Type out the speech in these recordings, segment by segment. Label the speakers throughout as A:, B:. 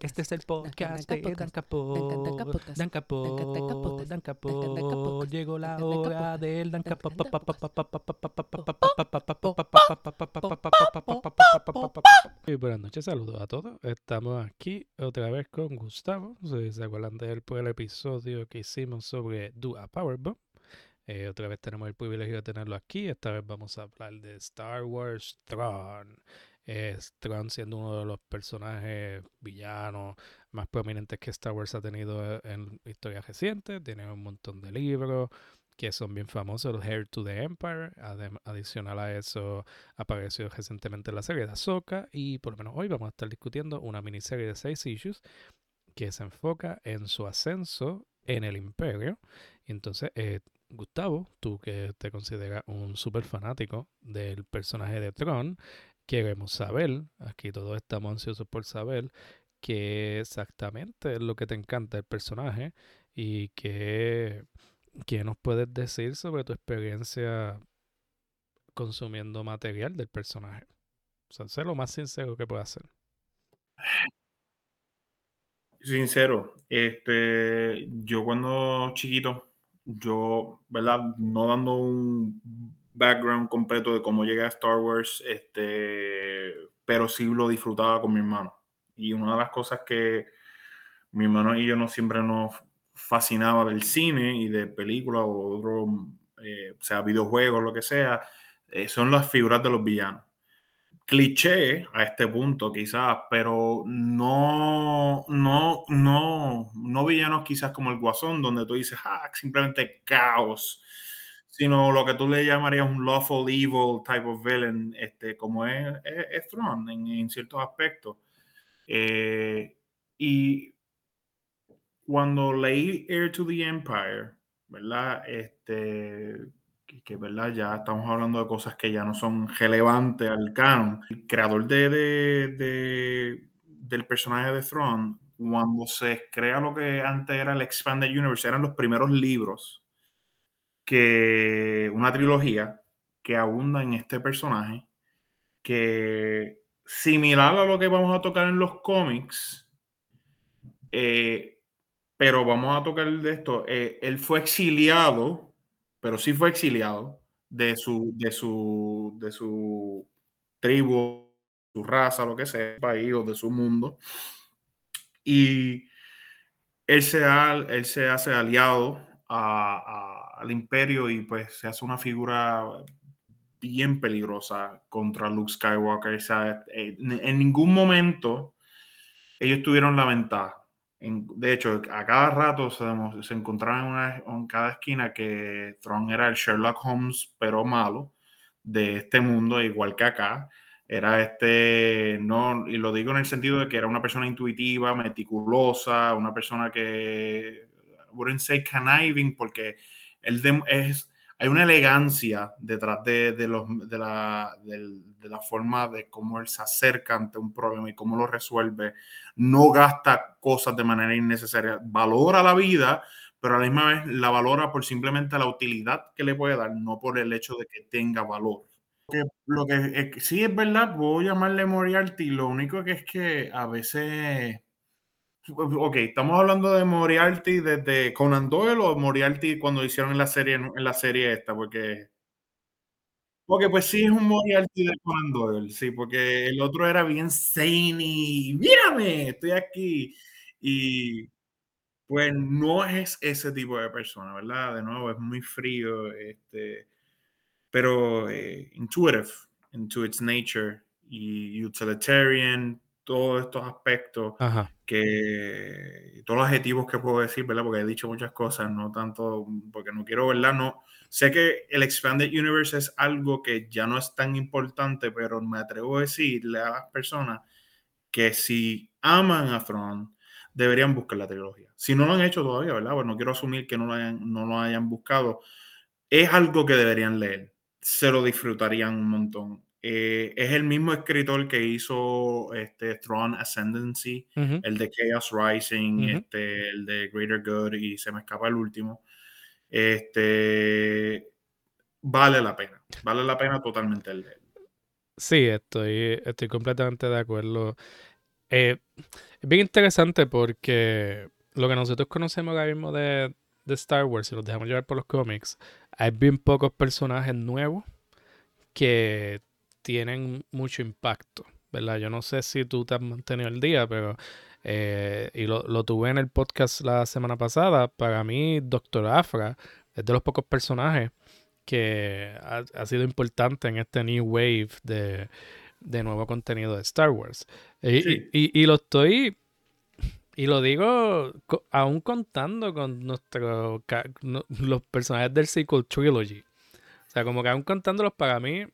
A: Este es el podcast de Dan Capot. Dan Capot. Dan Capot. Llegó la hora del Dan Capot. buenas noches, saludos a todos. Estamos aquí otra vez con Gustavo. ¿Se acuerdan del episodio que hicimos sobre Do a Powerbomb? Eh, otra vez tenemos el privilegio de tenerlo aquí. Esta vez vamos a hablar de Star Wars Tron. Tron siendo uno de los personajes villanos más prominentes que Star Wars ha tenido en historia reciente. Tiene un montón de libros que son bien famosos, el Hair to the Empire. adicional a eso, apareció recientemente la serie de Ahsoka. Y por lo menos hoy vamos a estar discutiendo una miniserie de seis issues que se enfoca en su ascenso en el Imperio. Entonces, eh, Gustavo, tú que te consideras un súper fanático del personaje de Tron, queremos saber, aquí todos estamos ansiosos por saber qué exactamente es lo que te encanta del personaje y qué, qué nos puedes decir sobre tu experiencia consumiendo material del personaje. O lo más sincero que puedas ser.
B: Sincero, este, yo cuando chiquito, yo, ¿verdad? No dando un background completo de cómo llegué a Star Wars, este, pero sí lo disfrutaba con mi hermano. Y una de las cosas que mi hermano y yo no siempre nos fascinaba del cine y de películas o otro, eh, sea videojuegos, lo que sea, eh, son las figuras de los villanos. Cliché a este punto, quizás, pero no, no, no, no villanos quizás como el Guasón, donde tú dices, ah, simplemente caos sino lo que tú le llamarías un lawful evil type of villain, este, como es, es, en, ciertos aspectos. Eh, y cuando leí Heir to the Empire, ¿verdad? Este, que, ¿verdad? Ya estamos hablando de cosas que ya no son relevantes al canon. El creador de, de, del personaje de Thrawn, cuando se crea lo que antes era el Expanded Universe, eran los primeros libros que una trilogía que abunda en este personaje, que similar a lo que vamos a tocar en los cómics, eh, pero vamos a tocar de esto, eh, él fue exiliado, pero sí fue exiliado de su, de su, de su tribu, su raza, lo que sea, país o de su mundo. Y él se, él se hace aliado a al imperio y pues se hace una figura bien peligrosa contra Luke Skywalker. Eh, en, ningún momento ellos tuvieron la ventaja. de hecho, a cada rato se, se encontraban en, cada esquina que Tron era el Sherlock Holmes, pero malo, de este mundo, igual que acá. Era este, no, y lo digo en el sentido de que era una persona intuitiva, meticulosa, una persona que, wouldn't say conniving, porque es, hay una elegancia detrás de, los, de, la, de, la, forma de cómo él se acerca ante un problema y cómo lo resuelve. No gasta cosas de manera innecesaria. Valora la vida, pero a la misma vez la valora por simplemente la utilidad que le puede dar, no por el hecho de que tenga valor. lo que sí es verdad, puedo llamarle Moriarty, lo único que es que a veces Ok, estamos hablando de Moriarty desde Conan Doyle o Moriarty cuando hicieron en la serie, en la serie esta, porque. Porque pues sí es un Moriarty de Conan Doyle, sí, porque el otro era bien zany, mírame, estoy aquí. Y pues no es ese tipo de persona, ¿verdad? De nuevo, es muy frío, este, pero eh, intuitive, into its nature y utilitarian, todos estos aspectos que todos los adjetivos que puedo decir, ¿verdad? Porque he dicho muchas cosas, no tanto porque no quiero, ¿verdad? No sé que el expanded universe es algo que ya no es tan importante, pero me atrevo a decirle a las personas que si aman a Thrawn deberían buscar la trilogía. Si no lo han hecho todavía, ¿verdad? Pues no quiero asumir que no lo hayan, no lo hayan buscado. Es algo que deberían leer. Se lo disfrutarían un montón. Eh, es el mismo escritor que hizo este Throne Ascendancy, el de Chaos Rising, este, el de Greater Good y se me escapa el último. Este vale la pena, vale la pena totalmente el
A: Sí, estoy, estoy completamente de acuerdo. Eh, es bien interesante porque lo que nosotros conocemos ahora mismo de, de Star Wars, si los dejamos llevar por los cómics, hay bien pocos personajes nuevos que tienen mucho impacto, ¿verdad? Yo no sé si tú te has mantenido el día, pero eh, y lo, lo, tuve en el podcast la semana pasada. Para mí, Doctor Afra es de los pocos personajes que ha, ha sido importante en este new wave de, de, nuevo contenido de Star Wars. Y, sí. y, y, y lo estoy. Y lo digo aún contando con nuestro, los personajes del sequel trilogy. O sea, como que aún contándolos para mí,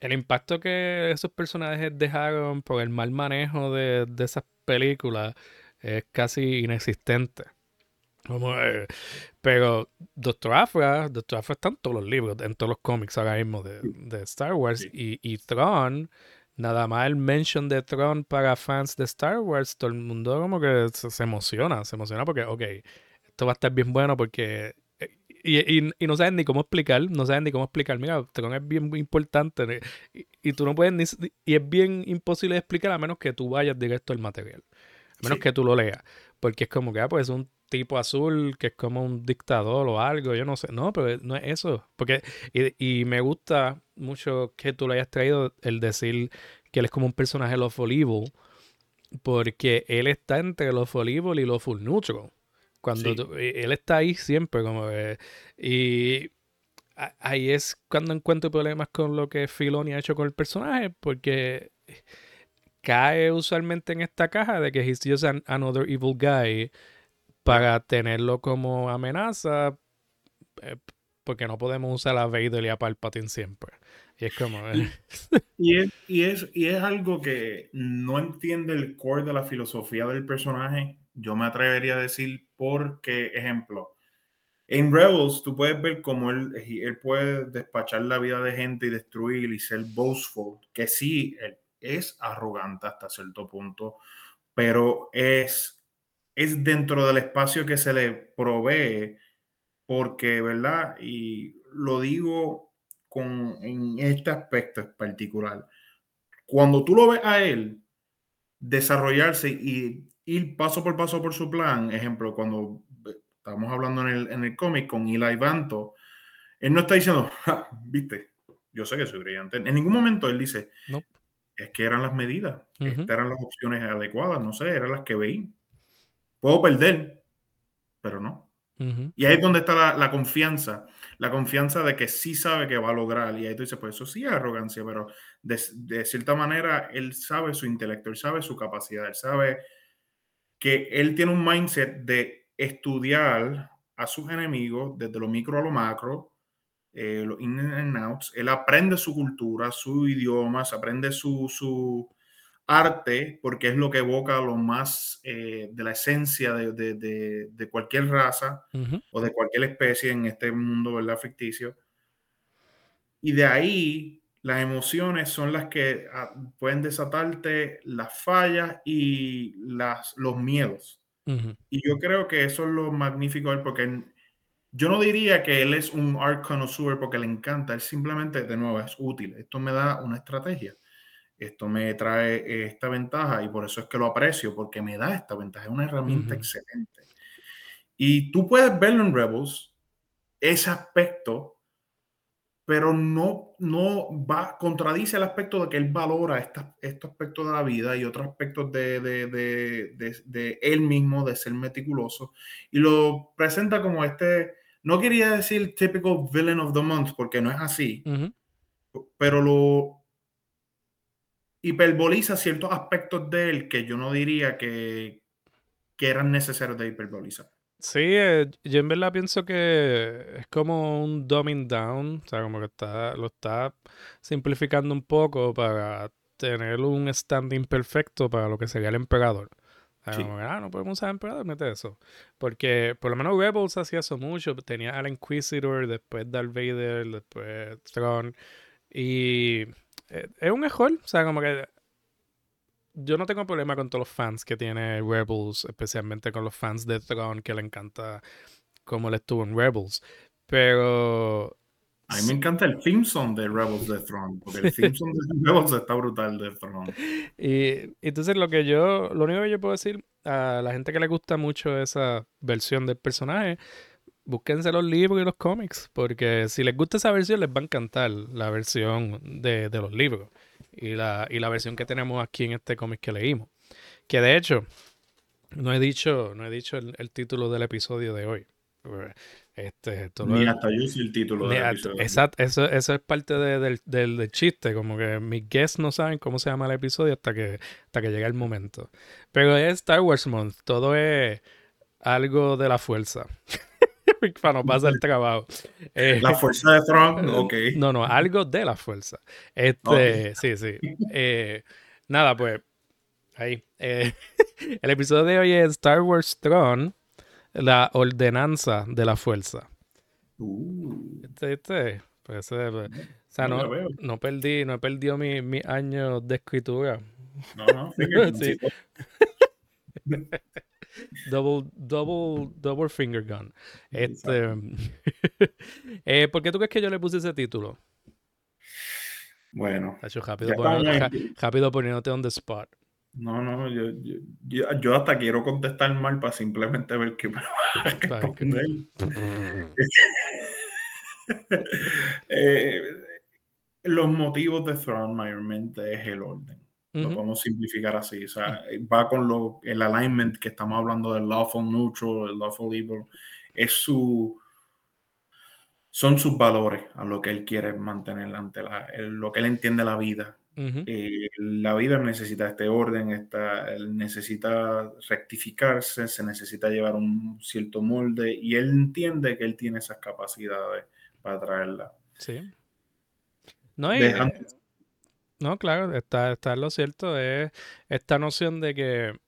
A: el impacto que esos personajes dejaron por el mal manejo de, de esas películas es casi inexistente. Como, eh, pero Doctor Afra, Doctor Afra está en todos los libros, en todos los cómics ahora mismo de, de Star Wars. Sí. Y, y Tron, nada más el mention de Tron para fans de Star Wars, todo el mundo como que se, se emociona, se emociona porque, ok, esto va a estar bien bueno porque y, y, y, no saben ni cómo explicar, no saben ni cómo explicar. Mira, Tron es bien importante y, y, tú no puedes ni. Y es bien imposible de explicar a menos que tú vayas directo al material. A menos sí. que tú lo leas. Porque es como que, ah, pues es un tipo azul que es como un dictador o algo, yo no sé. No, pero no es eso. Porque, y, me gusta mucho que tú lo hayas traído el decir que él es como un personaje Love Evil. Porque él está entre Love Evil y Love Neutral. Cuando sí. tú, él está ahí siempre, como que, y ahí es cuando encuentro problemas con lo que Filoni ha hecho con el personaje, porque cae usualmente en esta caja de que he's just an, another evil guy para tenerlo como amenaza, eh, porque no podemos usar a Vader y a Palpatine siempre. Y es como...
B: Eh. Y, es, y, es, y es algo que no entiende el core de la filosofía del personaje yo me atrevería a decir porque, ejemplo, en Rebels tú puedes ver cómo él, él puede despachar la vida de gente y destruir y ser boastful, que sí, él es arrogante hasta cierto punto, pero es, es dentro del espacio que se le provee, porque, ¿verdad? Y lo digo con, en este aspecto en particular. Cuando tú lo ves a él desarrollarse y ir paso por paso por su plan. Ejemplo, cuando estamos hablando en el, en el cómic con Eli Vanto, él no está diciendo, viste, yo sé que soy brillante. En ningún momento él dice, no. es que eran las medidas, uh -huh. estas eran las opciones adecuadas, no sé, eran las que veí. Puedo perder, pero no. Uh -huh. Y ahí es donde está la, la, confianza, la confianza de que sí sabe que va a lograr. Y ahí tú dices, pues eso sí es arrogancia, pero de, de cierta manera él sabe su intelecto, él sabe su capacidad, él sabe que él tiene un mindset de estudiar a sus enemigos desde lo micro a lo macro, eh, los in and outs. Él aprende su cultura, su idioma, aprende su, su arte, porque es lo que evoca lo más eh, de la esencia de, de, de, de cualquier raza uh -huh. o de cualquier especie en este mundo ¿verdad? ficticio. Y de ahí las emociones son las que ah, pueden desatarte las fallas y las, los miedos. Uh -huh. Y yo creo que eso es lo magnífico de él, porque yo no diría que él es un art connoisseur porque le encanta, él simplemente, de nuevo, es útil. Esto me da una estrategia. Esto me trae esta ventaja y por eso es que lo aprecio, porque me da esta ventaja. Es una herramienta uh -huh. excelente. Y tú puedes verlo en Rebels, ese aspecto pero no, no va, contradice el aspecto de que él valora esta, estos aspectos de la vida y otros aspectos de, de, de, de, él mismo, de ser meticuloso, y lo presenta como este, no quería decir typical villain of the month, porque no es así, uh -huh. pero lo hiperboliza ciertos aspectos de él que yo no diría que, que eran necesarios de hiperbolizar.
A: Sí, eh, yo en verdad pienso que es como un dumbing down, o sea, como que está, lo está simplificando un poco para tener un standing perfecto para lo que sería el emperador. O sea, sí. como que, ah, no podemos usar emperador, mete eso. Porque por lo menos Rebels hacía eso mucho. Tenía al Inquisitor, después Darth Vader, después Throne. Y eh, es un mejor, o sea, como que yo no tengo problema con todos los fans que tiene Rebels, especialmente con los fans de Throne que le encanta cómo le estuvo en Rebels. Pero
B: A mí me encanta el theme song de Rebels de Throne, porque el theme song de Rebels está brutal de Throne.
A: Y entonces lo que yo, lo único que yo puedo decir a la gente que le gusta mucho esa versión del personaje, búsquense los libros y los cómics, porque si les gusta esa versión les va a encantar la versión de, de los libros y la, y la versión que tenemos aquí en este cómic que leímos. Que de hecho, no he dicho, no he dicho el, el título del episodio de hoy. Este,
B: Ni hasta yo sé el título del
A: a-
B: episodio.
A: Exacto, eso, eso es parte de- del, del- del chiste, como que mis guests no saben cómo se llama el episodio hasta que, hasta que llega el momento. Pero es Star Wars Month, todo es algo de la fuerza. Para no pasar el trabajo. Eh,
B: La fuerza de Throne, ok.
A: no, no, algo de la fuerza. Este, sí, sí. Eh, nada, pues, ahí. Eh, el episodio de hoy es Star Wars Throne, la ordenanza de la fuerza.
B: Uh,
A: Este, este, pues, pues, o sea,
B: No,
A: no, perdí, no he perdido mi- mis años de escritura.
B: no, no,
A: sí. Double, double, double finger gun. Este, eh, ¿Por qué tú crees que yo le puse ese título?
B: Bueno,
A: Tacho, rápido,
B: en-
A: rápido poniéndote on the spot.
B: No, no, yo, yo, yo- yo hasta quiero contestar mal para simplemente ver qué me va a. Eh, los motivos de Throne mayormente es el orden. Lo podemos simplificar así. O sea, va con lo, el alignment que estamos hablando del lawful neutral, el lawful evil. Es su. Son sus valores a lo que él quiere mantener ante la, el- lo que él entiende la vida. Eh, la vida necesita este orden, esta, él necesita rectificarse, se necesita llevar un cierto molde y él entiende que él tiene esas capacidades para traerla.
A: Sí. No, y,
B: Dejan-
A: eh, no, claro, está, está lo cierto. Es esta noción de que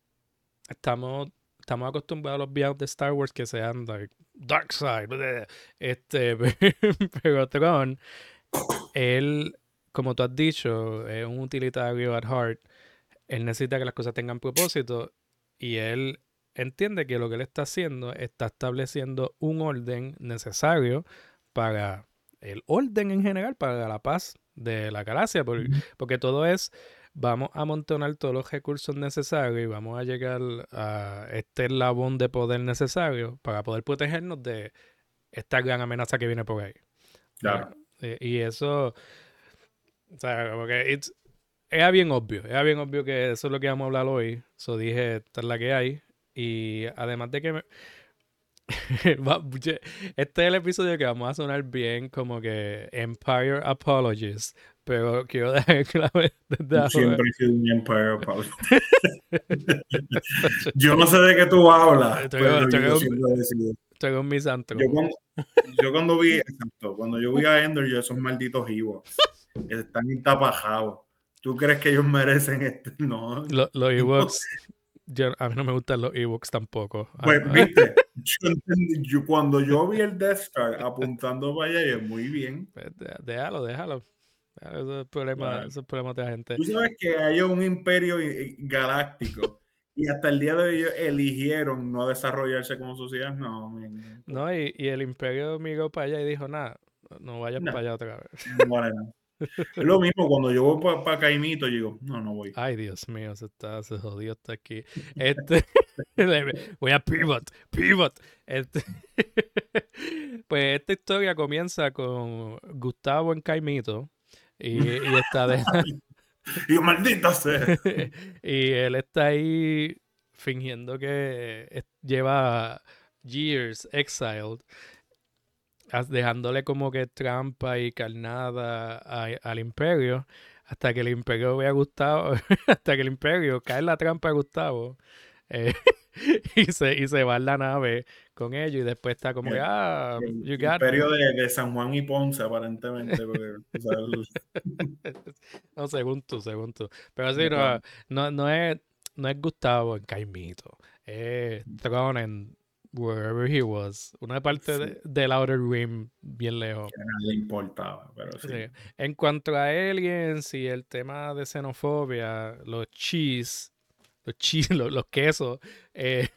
A: estamos, estamos acostumbrados a los viajes de Star Wars que sean like, Dark Side. Este, pero Tron, él, como tú has dicho, es un utilitario at heart. Él necesita que las cosas tengan propósito y él entiende que lo que él está haciendo está estableciendo un orden necesario para el orden en general, para la paz de la galaxia, por- porque, todo es, vamos a amontonar todos los recursos necesarios y vamos a llegar a este eslabón de poder necesario para poder protegernos de esta gran amenaza que viene por ahí.
B: Claro.
A: Eh, y eso, o sea, como que it's- era bien obvio, era bien obvio que eso es lo que vamos a hablar hoy. So dije, esta es la que hay. Y además de que me- este es el episodio que vamos a sonar bien como que Empire Apologies, pero quiero dejar claro desde.
B: Siempre he sido un Empire Apologist. yo no sé de qué tú hablas,
A: Estoy-
B: pero
A: estoy-
B: yo.
A: Estoy mis
B: Yo cuando, yo cuando vi, exacto, cuando yo vi a Ender, yo esos malditos Ewoks están entapajados. ¿Tú crees que ellos merecen este? No.
A: Lo- los Ewoks, yo- a mí no me gustan los Ewoks tampoco. Ah,
B: Pues,
A: ah,
B: viste, yo entendí- yo- cuando yo vi el Death Star apuntando para allá, yo, muy bien.
A: pues, déjalo, déjalo. Eso es el problema,
B: Claro.
A: eso es el problema de la gente.
B: Tú sabes que hay un imperio i- i- galáctico y hasta el día de hoy ellos eligieron no desarrollarse como sociedad. No,
A: No, y, y el imperio miró para allá y dijo, nada, no vayas
B: No.
A: para allá otra vez.
B: whatever. Es lo mismo cuando yo voy para Caimito, yo digo, no, no voy.
A: Ay, Dios mío, se está, se jodió hasta aquí. Este, voy a pivot, pivot. Este, pues esta historia comienza con Gustavo en Caimito y, y está de,
B: Y maldita sea.
A: y él está ahí fingiendo que lleva years exiled, dejándole como que trampa y carnada a- al imperio, hasta que el imperio ve a Gustavo, hasta que el imperio cae en la trampa de Gustavo. eh, y, se, y se va en la nave con ellos y después está como que,
B: El-
A: ah,
B: El
A: you got
B: imperio de, de San Juan y Ponce, aparentemente. Porque,
A: No, según tú, según tú. Pero sí, no, no, no es, no es Gustavo en Caimito. Es Tron en wherever he was. Una parte de- del Outer Rim bien lejos.
B: que nadie le importaba, pero sí.
A: Sí. En cuanto a aliens y el tema de xenofobia, los cheese, los cheese, los, los quesos, eh,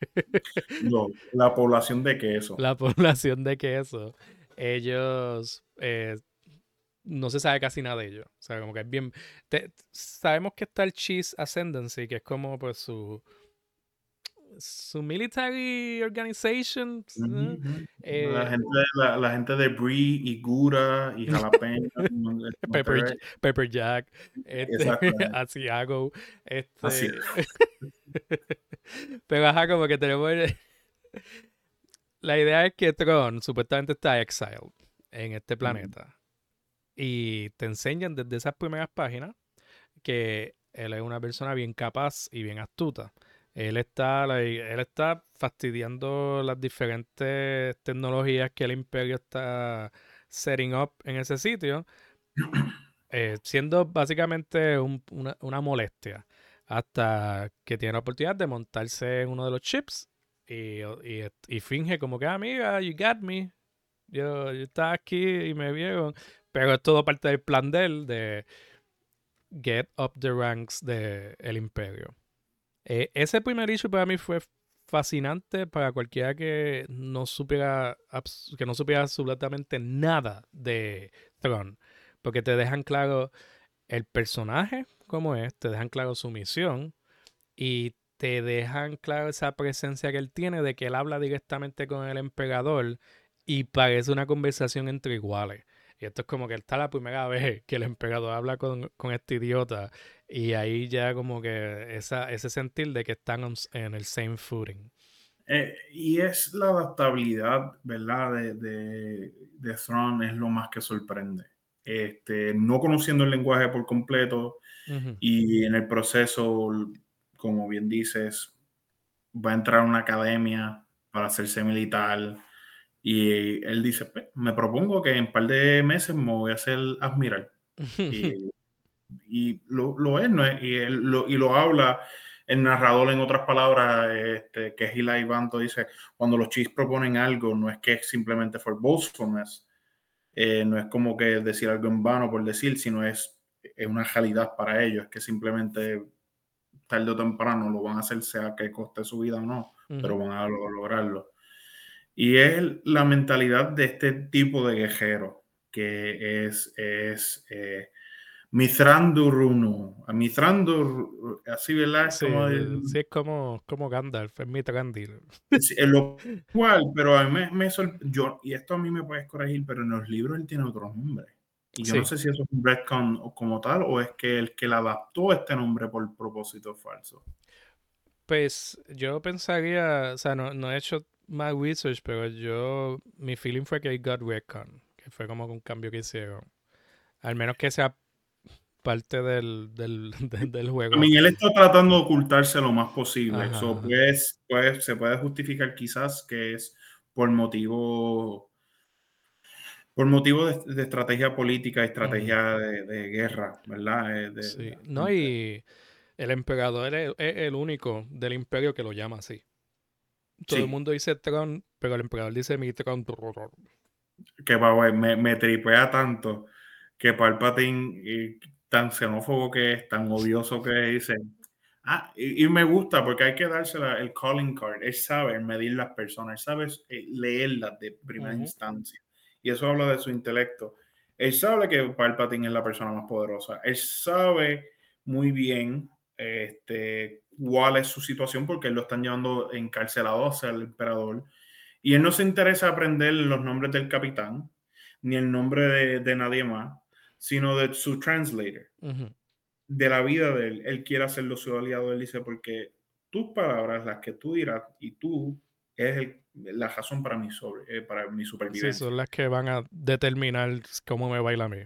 B: No, la población de queso.
A: la población de queso, ellos eh, no se sabe casi nada de ellos. O sea, como que es bien. sabemos que está el Cheese Ascendancy, que es como pues su. Su military organization.
B: ¿eh? la, gente, la, gente, de Brie y Gura y Jalapeño.
A: Pepper, Pepper, Jack. Este, Asiago. Este, Pero ajá, como que tenemos. La idea es que Tron supuestamente está exiled en este planeta. Y te enseñan desde esas primeras páginas que él es una persona bien capaz y bien astuta. Él está, él está fastidiando las diferentes tecnologías que el imperio está setting up en ese sitio, eh, siendo básicamente una, una, molestia. Hasta que tiene la oportunidad de montarse en uno de los chips y, y, finge como que, amiga, you got me. Yo, yo estaba aquí y me vieron. Pero es todo parte del plan de él de get up the ranks del el imperio. E, ese primer issue para mí fue fascinante para cualquiera que no supiera que no supiera absolutamente nada de Tron. Porque te dejan claro el personaje como es, te dejan claro su misión y te dejan claro esa presencia que él tiene de que él habla directamente con el emperador y parece una conversación entre iguales. Y esto es como que está la primera vez que el emperador habla con, este idiota y ahí ya como que esa, ese sentir de que están en el same footing.
B: Eh, y es la adaptabilidad, ¿verdad? De, de, de Throne es lo más que sorprende. Este, no conociendo el lenguaje por completo y en el proceso como bien dices, va a entrar a una academia para hacerse militar. Y él dice, pues, me propongo que en un par de meses me voy a hacer admiral. y, lo, es, ¿no? Y, lo, y lo habla el narrador en otras palabras, este, que es Eli Banto, dice, cuando los chis proponen algo, no es que es simplemente for boastfulness, eh, no es como que decir algo en vano por decir, sino es, es una realidad para ellos, es que simplemente tarde o temprano lo van a hacer, sea que coste su vida o no, pero van a lograrlo. Y es la mentalidad de este tipo de guerrero, que es, es eh, Mithrandurunu. Mithrandurunu, así, ¿verdad?
A: Sí, como sí, es como, como Gandalf, es Mithrandil.
B: Es lo cual, pero a mí me, me yo, y esto a mí me puedes corregir, pero en los libros él tiene otro nombre. Y yo no sé si eso es un retcon como tal o es que el que le adaptó este nombre por propósito falso.
A: Pues yo pensaría, o sea, no, no he hecho más research, pero yo, mi feeling fue que got retcon, que fue como un cambio que hicieron. Al menos que sea parte del, del, del, juego.
B: A mí él está tratando de ocultarse lo más posible. Eso pues, pues, se puede justificar quizás que es por motivo por motivo de, estrategia política, estrategia de, guerra, ¿verdad? Eh,
A: sí, no, y el emperador es, el único del imperio que lo llama así. Todo el mundo dice Tron, pero el emperador dice mi Tron.
B: Que me, me tripea tanto que Palpatine, tan xenófobo que es, tan odioso que dice. Ah, y, me gusta porque hay que dársela el calling card. Él sabe medir las personas, él sabe eh, leerlas de primera instancia y eso habla de su intelecto. Él sabe que Palpatine es la persona más poderosa. Él sabe muy bien este, cuál es su situación porque él lo están llevando encarcelado hacia el emperador. Y él no se interesa aprender los nombres del capitán, ni el nombre de, nadie más, sino de su translator, de la vida de él. Él quiere hacerlo su aliado. Él dice, porque tus palabras, las que tú dirás, y tú es el la razón para mi, sobre, eh, para mi supervivencia.
A: Sí, son las que van a determinar cómo me baila a mí.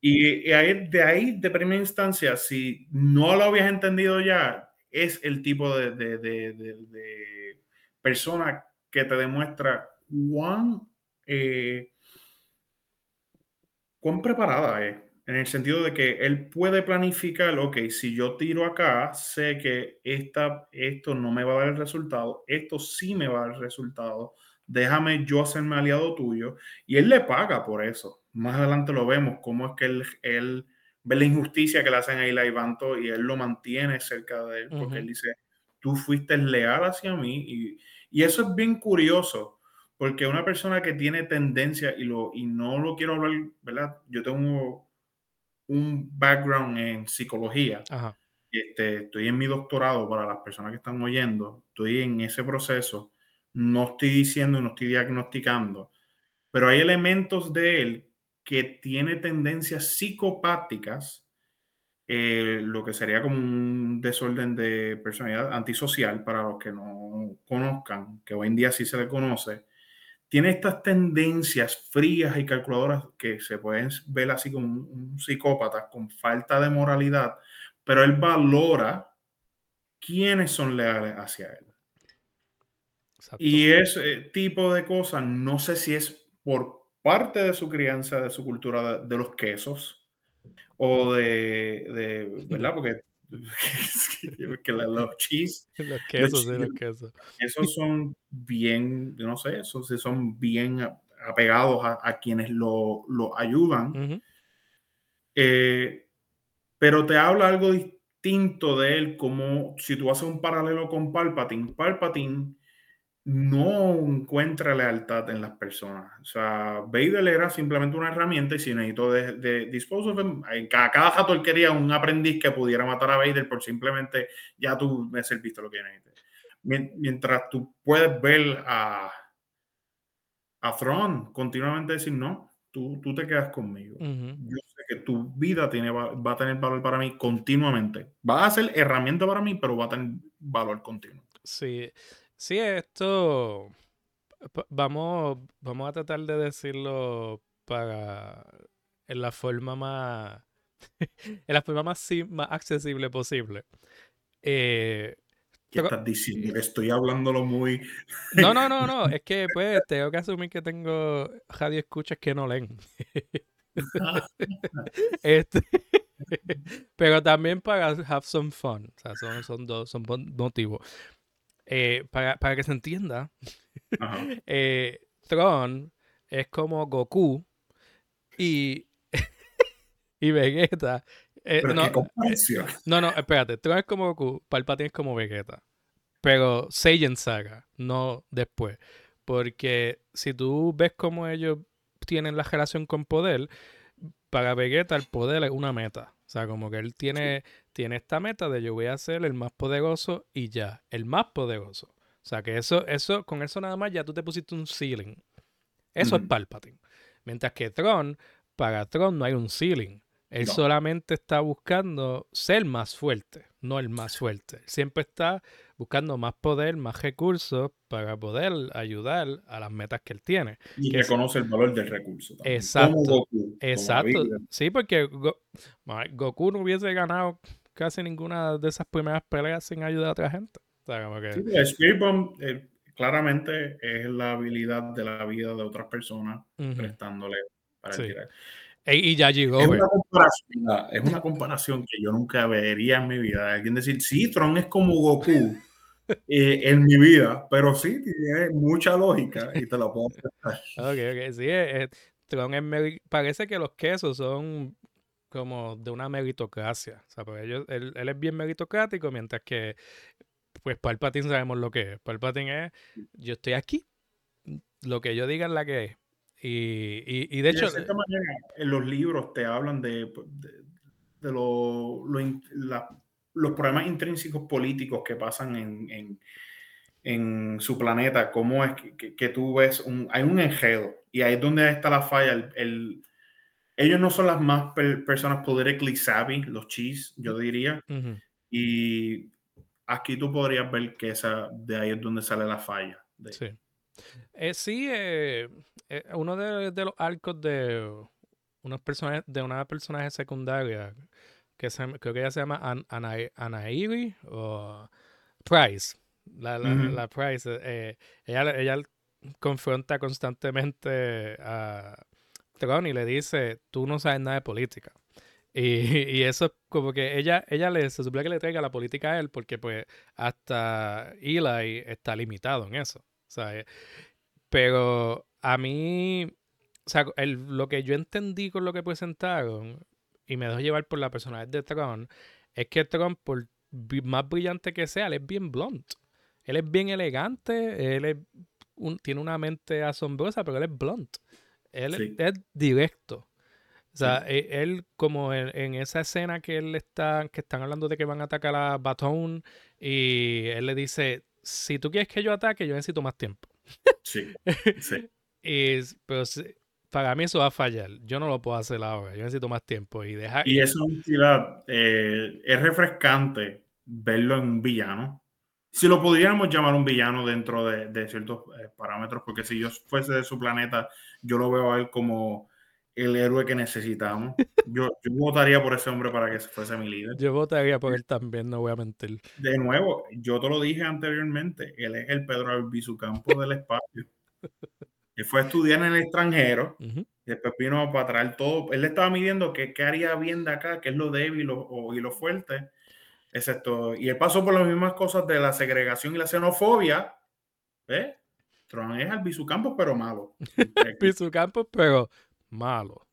B: Y, ahí, de ahí, de primera instancia, si no lo habías entendido ya, es el tipo de, de, de, persona que te demuestra cuán, eh, cuán preparada es en el sentido de que él puede planificar, ok, si yo tiro acá, sé que esta, esto no me va a dar el resultado, esto sí me va a dar el resultado, déjame yo hacerme aliado tuyo, y él le paga por eso. Más adelante lo vemos, cómo es que él, él ve la injusticia que le hacen a Eli Banto y él lo mantiene cerca de él, porque él dice, tú fuiste leal hacia mí, y, y eso es bien curioso, porque una persona que tiene tendencia, y, lo, y no lo quiero hablar, ¿verdad? Yo tengo un background en psicología.
A: Ajá.
B: Este, estoy en mi doctorado para las personas que están oyendo. Estoy en ese proceso. No estoy diciendo y no estoy diagnosticando, pero hay elementos de él que tiene tendencias psicopáticas, eh, lo que sería como un desorden de personalidad antisocial para los que no conozcan, que hoy en día sí se le conoce tiene estas tendencias frías y calculadoras que se pueden ver así como un, psicópata con falta de moralidad, pero él valora quiénes son leales hacia él. Y ese tipo de cosas, no sé si es por parte de su crianza, de su cultura de, los quesos, o de, de ¿verdad? Porque que los cheese.
A: Los quesos, los, quesos.
B: Esos son bien, no sé, esos son bien apegados a, quienes lo, lo ayudan. Eh, pero te habla algo distinto de él, como si tú haces un paralelo con Palpatine. Palpatine no encuentra lealtad en las personas. O sea, Vader era simplemente una herramienta y si necesito de, de dispose cada, cada rato él quería un aprendiz que pudiera matar a Vader por simplemente ya tú me serviste lo que necesitas. Mientras tú puedes ver a, a Thrawn continuamente decir, no, tú, tú te quedas conmigo. Yo sé que tu vida tiene, va, va, a tener valor para mí continuamente. Va a ser herramienta para mí, pero va a tener valor continuo.
A: Sí. Sí, esto vamos, vamos a tratar de decirlo para en la forma más en la forma más, más accesible posible. Eh,
B: ¿Qué estás diciendo? Que estoy hablándolo muy.
A: No, no, no, no. Es que pues tengo que asumir que tengo radio escuchas que no leen. este, pero también para have some fun. O sea, son, son dos, son motivos. Eh, para, que se entienda, eh, Tron es como Goku y, y Vegeta.
B: Eh, no,
A: no, no, espérate. Tron es como Goku, Palpatine es como Vegeta. Pero Saiyan Saga, no después. Porque si tú ves cómo ellos tienen la relación con poder, para Vegeta el poder es una meta. O sea, como que él tiene, tiene esta meta de yo voy a ser el más poderoso y ya, el más poderoso. O sea, que eso, eso, con eso nada más ya tú te pusiste un ceiling. Eso es Palpatine. Mientras que Tron, para Tron no hay un ceiling. Él solamente está buscando ser más fuerte, no el más fuerte. Siempre está buscando más poder, más recursos para poder ayudar a las metas que él tiene.
B: Y que reconoce el valor del recurso.
A: Exacto. exacto. Sí, porque Goku no hubiese ganado casi ninguna de esas primeras peleas sin ayuda a otra gente. O sea, como que...
B: sí, el Spirit Bomb eh, claramente es la habilidad de la vida de otras personas prestándole para tirar.
A: Y ya llegó.
B: Es una, es una, comparación, que yo nunca vería en mi vida. Alguien decir, sí, Tron es como Goku eh, en mi vida, pero sí, tiene mucha lógica y te lo puedo
A: prestar. Ok, ok, sí. Eh, Tron es parece que los quesos son como de una meritocracia. O sea, pues ellos, él, él, es bien meritocrático, mientras que, pues, Palpatine sabemos lo que es. Palpatine es, yo estoy aquí, lo que yo diga es la que es. Y, de hecho...
B: De manera, en los libros te hablan de, de, los problemas intrínsecos políticos que pasan en, en, su planeta, cómo es que, tú ves, un, hay un enredo y ahí es donde está la falla. El, ellos no son las más personas politically savvy, los cheese, yo diría. Y aquí tú podrías ver que esa, de ahí es donde sale la falla.
A: sí. Eh, sí, eh, eh, uno de, los arcos de unos personajes, de una personaje secundaria que creo que ella se llama An o Price. La, la, Price. Ella, ella confronta constantemente a Tron y le dice, tú no sabes nada de política. Y, y, eso como que ella, ella le, se supone que le traiga la política a él porque pues hasta Eli está limitado en eso. Pero a mí, o sea, lo que yo entendí con lo que presentaron, y me dejo llevar por la personalidad de Tron, es que Tron, por más brillante que sea, él es bien blunt. Él es bien elegante, él es tiene una mente asombrosa, pero él es blunt. Él es, directo. O sea, e, él, como en, esa escena que él está, que están hablando de que van a atacar a Baton y él le dice, si tú quieres que yo ataque, yo necesito más tiempo.
B: Sí, sí.
A: y, pero para mí eso va a fallar. Yo no lo puedo hacer ahora. Yo necesito más tiempo. Y, dejar...
B: y esa honestidad eh, es refrescante verlo en un villano. Si lo pudiéramos llamar un villano dentro de, ciertos eh, parámetros, porque si yo fuese de su planeta, yo lo veo a él como el héroe que necesitamos. Yo, yo, votaría por ese hombre para que fuese mi líder.
A: Yo votaría por él también, no voy a mentir.
B: De nuevo, yo te lo dije anteriormente, él es el Pedro Albizu Campo del espacio. Él fue a estudiar en el extranjero, después vino para traer todo. Él estaba midiendo qué, qué haría bien de acá, qué es lo débil y lo fuerte. Excepto, y él pasó por las mismas cosas de la segregación y la xenofobia. ¿Ves? Tron es Albizu Campos, pero malo.
A: Albizu Campos, pero malo.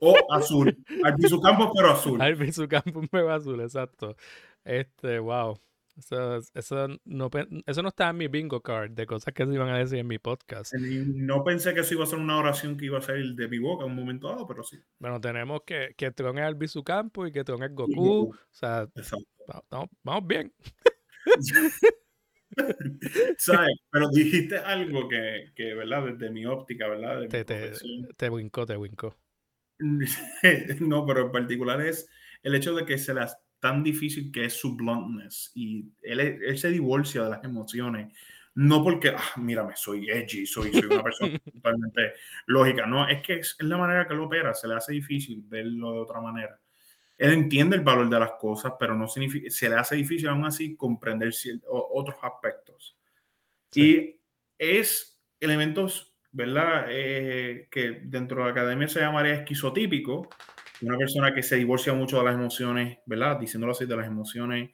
B: o azul. Albizu Campos, pero azul.
A: Albizu Campos, pero azul, exacto. Este, wow. Eso, eso, no, eso no estaba en mi bingo card de cosas que se iban a decir en mi podcast.
B: No pensé que eso iba a ser una oración que iba a salir de mi boca en un momento dado, pero sí.
A: Bueno, tenemos que, que Tron es Albizu Campo y que Tron es Goku. O sea, vamos, vamos bien.
B: ¿Sabes? Pero dijiste algo que, que, ¿verdad? Desde mi óptica, ¿verdad?
A: te, te, te wincó, te wincó.
B: no, pero en particular es el hecho de que se las tan difícil que es su bluntness y él, él se divorcia de las emociones no porque, ah, mírame, soy edgy, soy, soy una persona totalmente lógica, no, es que es, la manera que él opera, se le hace difícil verlo de otra manera. Él entiende el valor de las cosas, pero no significa, se le hace difícil aún así comprender otros aspectos. Y es elementos, ¿verdad? Eh, que dentro de la academia se llamaría esquizotípico, una persona que se divorcia mucho de las emociones, ¿verdad? Diciéndolo así, de las emociones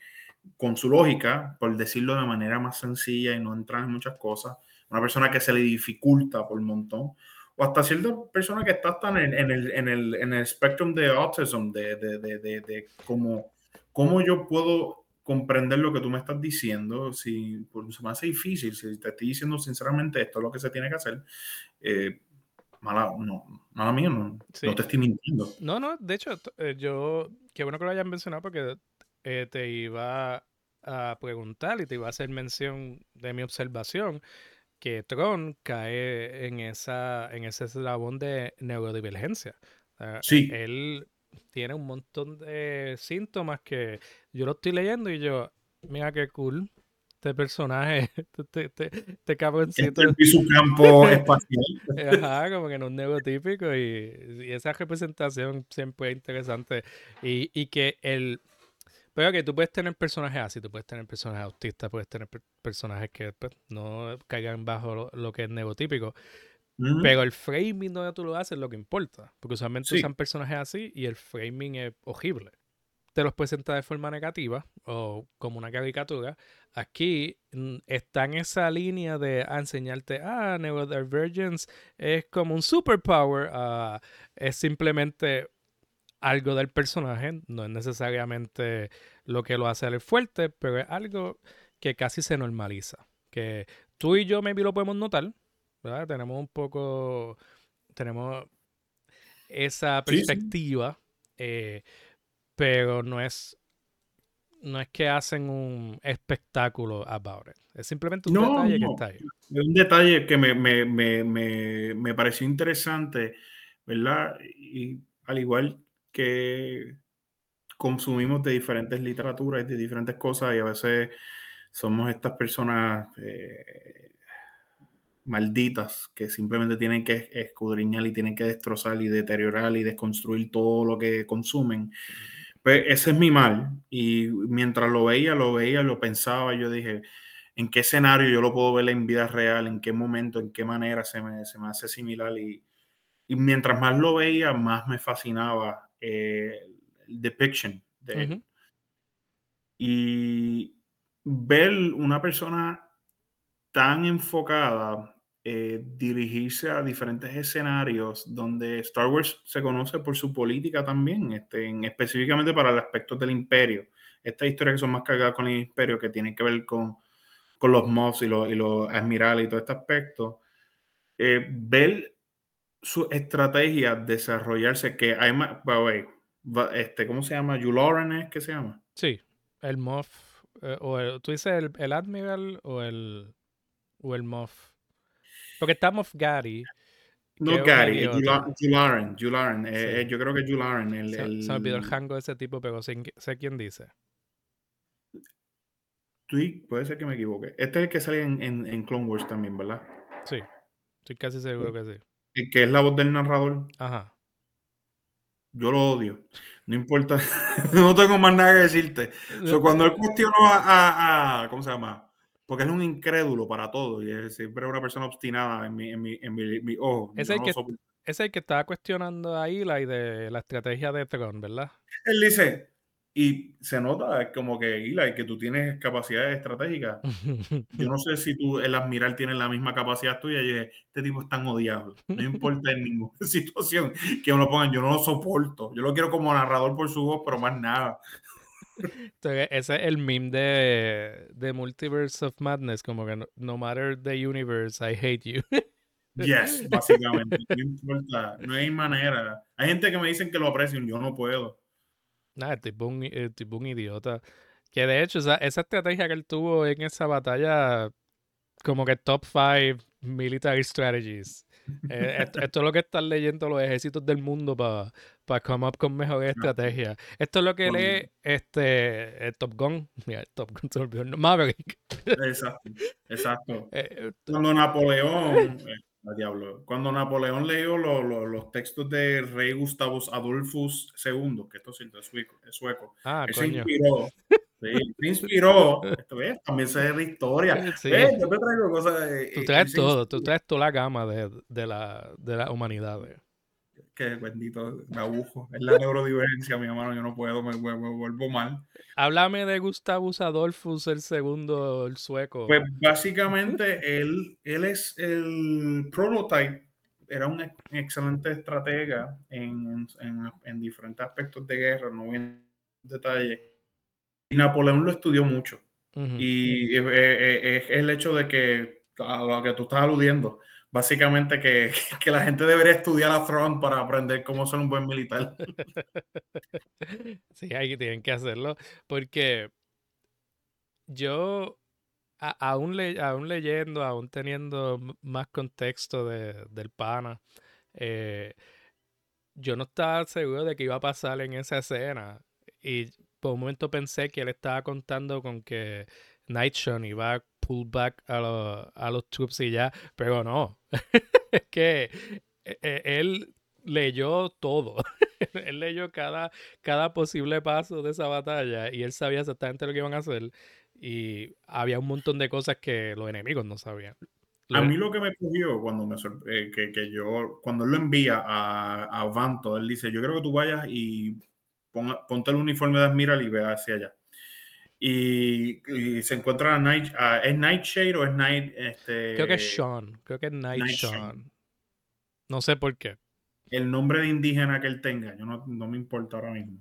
B: con su lógica, por decirlo de manera más sencilla y no entrar en muchas cosas. Una persona que se le dificulta por un montón. O hasta cierta persona que está tan en, el, en, el, en el spectrum de autism, de, de, de, de, cómo, cómo yo puedo comprender lo que tú me estás diciendo, si pues, se me hace difícil, si te estoy diciendo sinceramente esto es lo que se tiene que hacer, eh, mala, no, mala mía, no, no, te estoy mintiendo.
A: No, no, de hecho, eh, yo, qué bueno que lo hayan mencionado porque eh, te iba a preguntar y te iba a hacer mención de mi observación que Tron cae en esa en ese eslabón de neurodivergencia.
B: sí.
A: Él tiene un montón de síntomas que yo lo estoy leyendo y yo, mira qué cool, este personaje, este, este, este cabroncito.
B: Este su campo espacial.
A: Ajá, como que no es neurotípico y, y, esa representación siempre es interesante. Y, y que el. Pero que tú puedes tener personajes así, tú puedes tener personajes autistas, puedes tener personajes que pues, no caigan bajo lo, que es neurotípico. Pero el framing donde tú lo haces es lo que importa. Porque usualmente usan personajes así y el framing es horrible te los presenta de forma negativa o como una caricatura. Aquí mm, está en esa línea de enseñarte, ah, neurodivergence es como un superpower, uh, es simplemente algo del personaje, no es necesariamente lo que lo hace el fuerte, pero es algo que casi se normaliza. Que tú y yo maybe lo podemos notar, ¿verdad? Tenemos un poco, tenemos esa perspectiva. Eh, pero no es no es que hacen un espectáculo about it. Es simplemente un detalle que está ahí.
B: Es un detalle que me, me, me, me, pareció interesante, ¿verdad? Y al igual que consumimos de diferentes literaturas y de diferentes cosas y a veces somos estas personas eh, malditas que simplemente tienen que escudriñar y tienen que destrozar y deteriorar y desconstruir todo lo que consumen. Pues ese es mi mal. Y mientras lo veía, lo veía, lo pensaba, yo dije, ¿en qué escenario yo lo puedo ver en vida real? ¿En qué momento, en qué manera se me, se me hace similar? Y, y, mientras más lo veía, más me fascinaba eh, el depiction de Y ver una persona tan enfocada eh, dirigirse a diferentes escenarios donde Star Wars se conoce por su política también, este, específicamente para el aspecto del imperio. Estas historias que son más cargadas con el imperio, que tienen que ver con, con los mobs y los, y los admirales y todo este aspecto, eh, ver su estrategia desarrollarse, que hay más, este, ¿cómo se llama? Juloran es que se llama.
A: Sí, el Moff, eh, o tú dices el, el, Admiral o el, o el Moff. Porque está Moff Gary.
B: No Gary, Jularen, Jularen, eh, yo creo que Jularen. El,
A: se,
B: el,
A: se me olvidó el hango de ese tipo, pero sé, sé quién dice.
B: Sí, puede ser que me equivoque. Este es el que sale en, en, en Clone Wars también, ¿verdad?
A: Sí, estoy casi seguro que sí.
B: El que es la voz del narrador.
A: Ajá.
B: Yo lo odio. No importa. no tengo más nada que decirte. So, cuando él cuestionó a, a, a, ¿Cómo se llama? Porque es un incrédulo para todo. Y es siempre una persona obstinada en mi, en mi, en mi, mi ojo.
A: Es el, que, es el que estaba cuestionando a Eli de la estrategia de Tron, ¿verdad?
B: Él dice, y se nota como que, Eli, que tú tienes capacidades estratégicas. Yo no sé si tú, el admiral, tiene la misma capacidad tuya. Y dije, este tipo es tan odiable. No importa en ninguna situación que uno pongan, yo no lo soporto. Yo lo quiero como narrador por su voz, pero más nada.
A: Entonces, ese es el meme de, de Multiverse of Madness, como que no, no matter the universe, I hate you.
B: Yes, básicamente. No importa, no hay manera. Hay gente que me dicen que lo aprecian, yo no puedo.
A: Nada, tipo un, el tipo un idiota. Que de hecho, esa, esa estrategia que él tuvo en esa batalla, como que top 5 military strategies. Eh, esto, esto, es lo que están leyendo los ejércitos del mundo para pa come up con mejores estrategias. Esto es lo que lee este el Top Gun. Mira, Top Gun se olvidó. Maverick.
B: Exacto, exacto. Eh, Cuando Napoleón, eh, diablo, cuando Napoleón leyó lo, lo, los textos de Rey Gustavus Adolphus II, que esto es sueco, es sueco
A: ah,
B: él
A: coño.
B: se inspiró. Sí, se inspiró. ¿ves? También ve la historia.
A: Sí.
B: ¿Ves? Yo te traigo cosas.
A: Tú
B: eh,
A: traes
B: él se
A: todo, tú traes toda la gama de, de, la, de la humanidad. eh.
B: Que bendito, me agujo. Es la neurodivergencia, mi hermano. Yo no puedo, me, me- me vuelvo mal.
A: Háblame de Gustavus Adolphus el segundo, el sueco.
B: Pues básicamente él, él es el prototype, era un ex- excelente estratega en, en- en diferentes aspectos de guerra, no voy en detalle. Y Napoleón lo estudió mucho. Y es el hecho de que, a lo que tú estás aludiendo, básicamente que, que la gente debería estudiar a Front para aprender cómo ser un buen militar.
A: Sí, ahí tienen que hacerlo. Porque yo, a- aún, le- aún leyendo, aún teniendo más contexto de, del pana, eh, yo no estaba seguro de qué iba a pasar en esa escena. Y por un momento pensé que él estaba contando con que Nightshon iba a pull back a, los- a los troops y ya, pero no. Es que eh, eh, él leyó todo. él leyó cada, cada posible paso de esa batalla y él sabía exactamente lo que iban a hacer. Y había un montón de cosas que los enemigos no sabían.
B: A
A: Lo-
B: mí lo que me cogió cuando me eh, que, que yo, cuando él lo envía a, a Vanto, él dice, yo creo que tú vayas y ponte el uniforme de Admiral y ve hacia allá. Y, y se encuentra a Night, a- ¿es Nightshade o es Night? Este,
A: Creo que es Sean, creo que es Night. Sean. No sé por qué.
B: El nombre de indígena que él tenga, yo no, no me importa ahora mismo.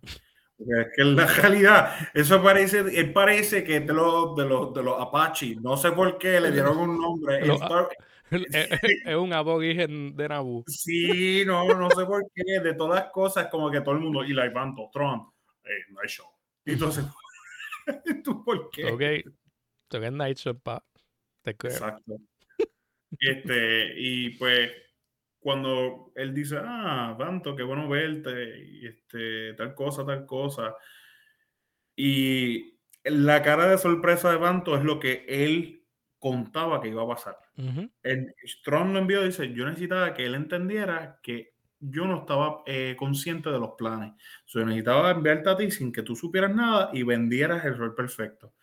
B: Porque es que en la realidad, eso parece, él parece que es de los, de los, de los Apache. No sé por qué le dieron un nombre.
A: Los-
B: Star-
A: es, es un aborigen de Naboo.
B: Sí, no, no sé por qué. De todas cosas, como que todo el mundo, y la Ivanto, Trump, eh, Night Show. Y Entonces, ¿tú por qué?
A: Ok. Tú eres Night Sean, pa. Te creo.
B: Exacto. Este, y pues, cuando él dice, ah, Vanto, qué bueno verte, y este, tal cosa, tal cosa. Y la cara de sorpresa de Vanto es lo que él contaba que iba a pasar.
A: Ujú.
B: el Strong lo envió y dice, yo necesitaba que él entendiera que yo no estaba eh, consciente de los planes. So, yo necesitaba enviarte a ti sin que tú supieras nada y vendieras el rol perfecto.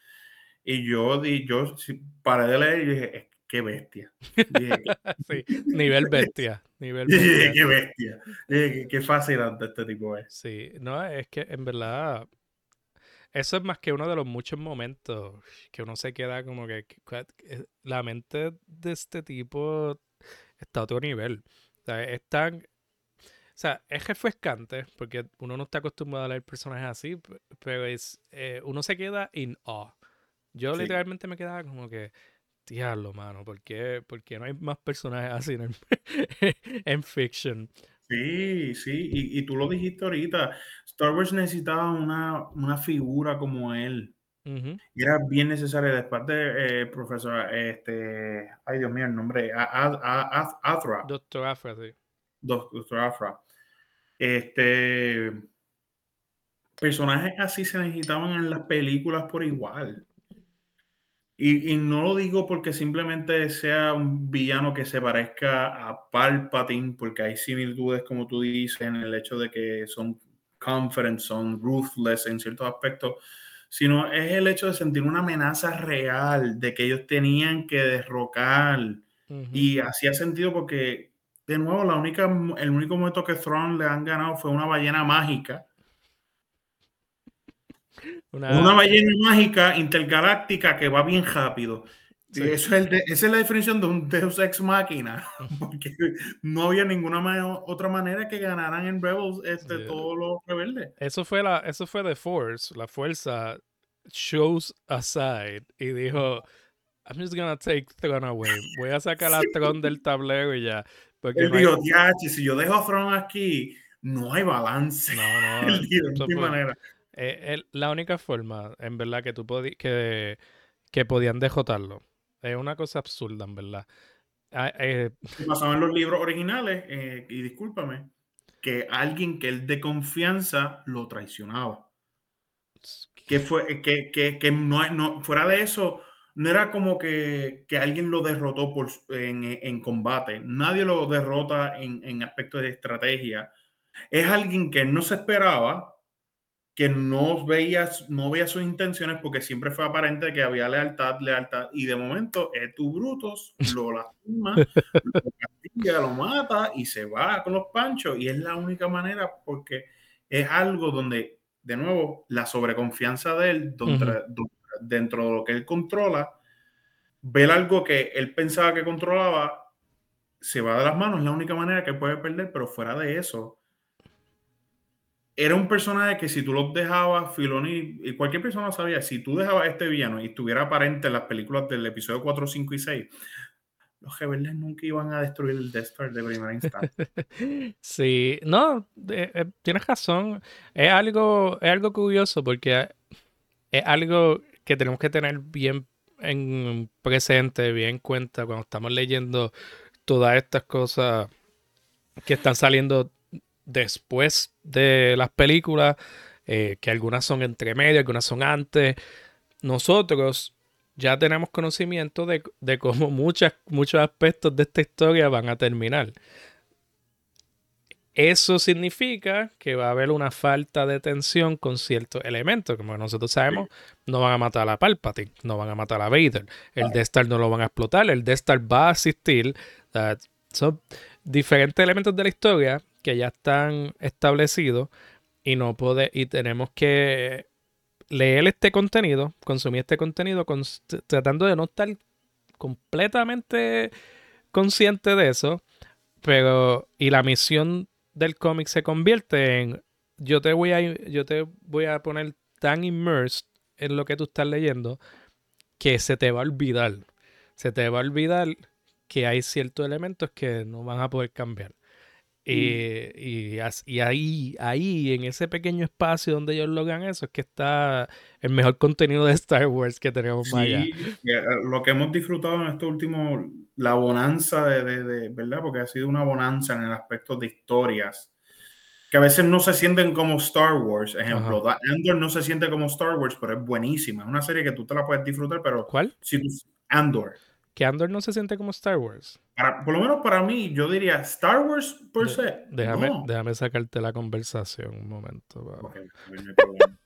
B: Y yo, di, yo paré de leer y dije, "Es- qué bestia. Dije,
A: Sí, nivel bestia. Nivel bestia.
B: qué bestia. Dije, qué, qué fascinante este tipo es.
A: Sí, no, es que en verdad eso es más que uno de los muchos momentos que uno se queda como que, que la mente de este tipo está a otro nivel. O sea, es tan, o sea, es refrescante porque uno no está acostumbrado a leer personajes así, pe- pero es, eh, uno se queda in awe. Yo
B: Sí.
A: literalmente me quedaba como que, Diablo, mano, ¿por qué, no hay más personajes así en, en fiction?
B: Sí, sí, y, y, tú lo dijiste ahorita, Star Wars necesitaba una, una figura como él. Y era bien necesario después de eh, profesor, este, ay Dios mío, el nombre, Afra.
A: Doctor Afra, sí.
B: Doctor Afra. Este, personajes así se necesitaban en las películas por igual. Y, no lo digo porque simplemente sea un villano que se parezca a Palpatine, porque hay similitudes, como tú dices, en el hecho de que son confident, son ruthless en ciertos aspectos, sino es el hecho de sentir una amenaza real, de que ellos tenían que derrocar. Y hacía sentido porque, de nuevo, la única, el único momento que Thrawn le han ganado fue una ballena mágica una... ballena mágica intergaláctica que va bien rápido. Eso es esa es la definición de un Deus Ex Máquina, porque no había ninguna otra manera que ganaran en Rebels este, todos los rebeldes.
A: Eso fue, la, eso fue The Force, la fuerza shows aside y dijo, I'm just gonna take Throne away. Voy a sacar a Throne del tablero y ya.
B: Porque Él dijo, si yo dejo a Throne aquí, no hay balance.
A: No, no. de manera. Eh, la única forma, en verdad, que tú que, que podían dejotarlo. Es una cosa absurda, en verdad. Ah,
B: eh, pasaba en los libros originales, eh, y discúlpame, que alguien que él de confianza lo traicionaba. Que fue, que, que, que no, no, fuera de eso, no era como que, que alguien lo derrotó por, en, en, combate. Nadie lo derrota en, en aspectos de estrategia. Es alguien que no se esperaba, que no veía, no veía sus intenciones porque siempre fue aparente que había lealtad, lealtad, y de momento es tu Brutos lo lastima, lo castiga, lo mata y se va con los panchos, y es la única manera porque es algo donde, de nuevo, la sobreconfianza de él, dentro de lo que él controla, ver algo que él pensaba que controlaba, se va de las manos, es la única manera que puede perder, pero fuera de eso, era un personaje que si tú lo dejabas, Filoni, y cualquier persona sabía, si tú dejabas este villano y estuviera aparente en las películas del episodio 4, 5 y 6, los rebeldes nunca iban a destruir el Death Star de primera instancia.
A: sí, no, eh, tienes razón. Es algo, es algo curioso porque es algo que tenemos que tener bien en presente, bien en cuenta cuando estamos leyendo todas estas cosas que están saliendo después de las películas, eh, que algunas son entre medio, algunas son antes. Nosotros ya tenemos conocimiento de, cómo muchas, muchos aspectos de esta historia van a terminar. Eso significa que va a haber una falta de tensión con ciertos elementos. Como nosotros sabemos, no van a matar a Palpatine, no van a matar a Vader. El Death Star no lo van a explotar, el Death Star va a asistir. son diferentes elementos de la historia que ya están establecidos y no puede, y tenemos que leer este contenido, consumir este contenido, tratando de no estar completamente consciente de eso, pero y la misión del cómic se convierte en yo te voy a yo te voy a poner tan immersed en lo que tú estás leyendo que se te va a olvidar. Se te va a olvidar que hay ciertos elementos que no van a poder cambiar. Eh, y, y, ahí, ahí, en ese pequeño espacio donde ellos logran eso, es que está el mejor contenido de Star Wars que tenemos más allá.
B: Eh, lo que hemos disfrutado en este último, la bonanza de, de, ¿verdad? Porque ha sido una bonanza en el aspecto de historias, que a veces no se sienten como Star Wars. Ejemplo, Andor no se siente como Star Wars, pero es buenísima. Es una serie que tú te la puedes disfrutar, pero...
A: ¿Cuál?
B: Si Andor
A: que Andor no se siente como Star Wars.
B: por lo menos para mí, yo diría Star Wars per se.
A: Déjame, déjame sacarte la conversación un momento.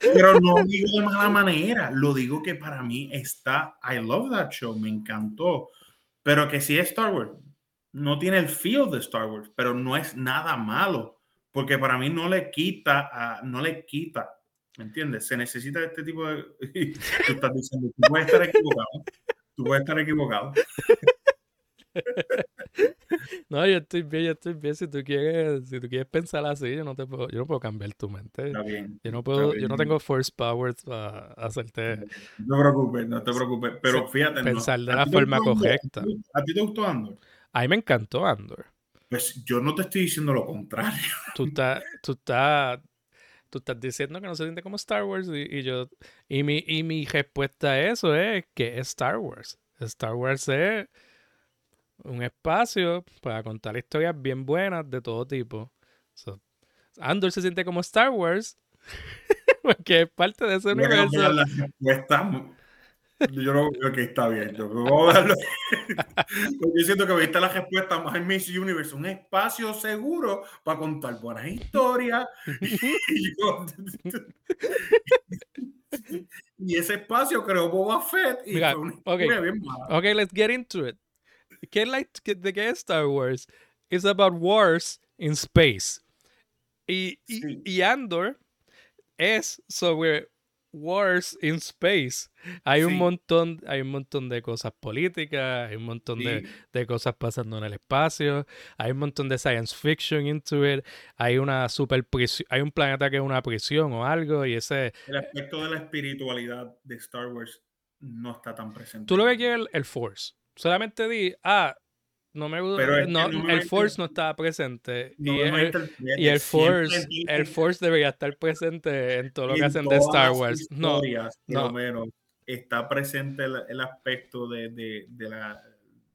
B: Pero no digo de mala manera, lo digo que para mí está, I love that show, me encantó. Pero que si es Star Wars, no tiene el feel de Star Wars, pero no es nada malo, porque para mí no le quita, no le quita ¿Me entiendes? Se necesita este tipo de. Tú estás diciendo, puedes estar equivocado. Tú puedes estar equivocado.
A: No, yo estoy bien, yo estoy bien. Si tú quieres, si tú quieres pensar así, yo no te puedo, yo no puedo cambiar tu mente.
B: Está bien.
A: Yo no puedo, yo no tengo force powers para hacerte
B: No te preocupes, no te preocupes. Pero fíjate, no,
A: pensar de
B: ¿a
A: la forma
B: Andor?
A: correcta.
B: ¿A ti te gustó Andor?
A: A mí me encantó Andor.
B: Pues yo no te estoy diciendo lo contrario.
A: Tú estás, tú estás, tú estás diciendo que no se siente como Star Wars y, y yo, y mi, y mi respuesta a eso es que es Star Wars. Star Wars es un espacio para contar historias bien buenas de todo tipo. So, Andor se siente como Star Wars porque es parte de ese universo.
B: Yo no creo que está bien. Yo, a yo siento que viste la respuesta más en Miss Universe, un espacio seguro para contar buenas historias. y, yo- y ese espacio creó Boba Fett y
A: Mira,
B: fue una
A: ok.
B: historia bien mala.
A: Ok, let's get into it. ¿Qué es la- qué- ¿De qué es Star Wars? It's about wars in space. Y, y,
B: Sí.
A: y Andor es sobre wars in space. Hay un montón, hay un montón de cosas políticas, hay un montón de,
B: Sí.
A: de cosas pasando en el espacio, hay un montón de science fiction into it, hay una super prisión, hay un planeta que es una prisión o algo, y ese
B: El aspecto de la espiritualidad de Star Wars no está tan presente.
A: Tú lo que quieres es el, el Force. Solamente di, ah, no me gusta.
B: Pero es que
A: no,
B: no me
A: el Force no estaba presente.
B: No
A: y el, y Force, el Force debería estar presente en todo lo que
B: en
A: hacen de Star Wars. No, no.
B: menos, está presente el, el aspecto de, de- de la,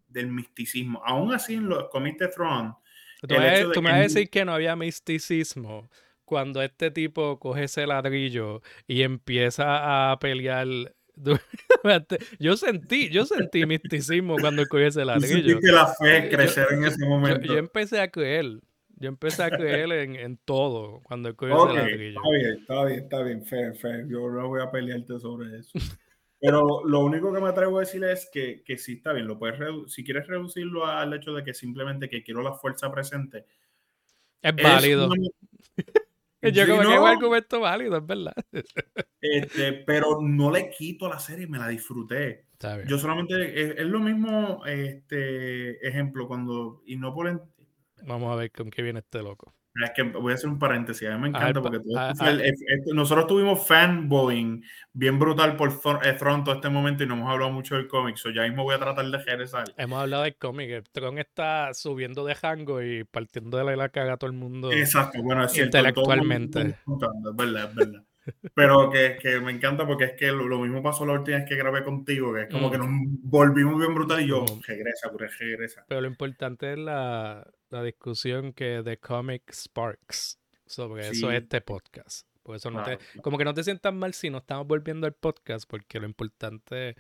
B: del misticismo. Aún así, en los cómics de Thrawn,
A: tú, me, tú me vas a decir que no había misticismo cuando este tipo coge ese ladrillo y empieza a pelear. yo sentí, yo sentí misticismo cuando coge ese ladrillo.
B: sentiste la fe
A: Yo-
B: crecer en ese
A: Yo,
B: momento.
A: yo empecé a creer. Yo empecé a creer en, en todo cuando él cogió
B: Ok,
A: ese ladrillo.
B: está bien, está bien, está bien, fair, fair. Yo no voy a pelearte sobre eso. Pero lo único que me atrevo a decir es que, que sí está bien, lo puedes si quieres reducirlo al hecho de que simplemente que quiero la fuerza presente.
A: Es
B: es
A: válido.
B: una-
A: Yo como que es un argumento válido, es verdad.
B: este, pero no le quito la serie, me la disfruté. Yo solamente, es, es lo mismo, este ejemplo, cuando, y no por, en-
A: Vamos a ver con qué viene este loco.
B: Es que voy a hacer un paréntesis, a mí me encanta porque fue el- el- nosotros tuvimos fanboying bien brutal por Thor- eh, todo este momento y no hemos hablado mucho del cómic, so ya mismo voy a tratar de regresar.
A: Hemos hablado del cómic. Tron está subiendo de rango y partiendo de la, la caga a todo el mundo.
B: Exacto, bueno, es cierto.
A: intelectualmente.
B: contando, Es verdad, es verdad. Pero que, que me encanta porque es que lo, lo mismo pasó la última vez que grabé contigo, que es como
A: Mm.
B: que nos volvimos bien brutal y yo,
A: Mm.
B: regresa, regresa.
A: Pero lo importante es la, la discusión que The Comic Sparks sobre eso
B: Sí.
A: es este podcast. Por eso no te,
B: Claro,
A: como que no te sientas mal si no estamos volviendo al podcast, porque lo importante,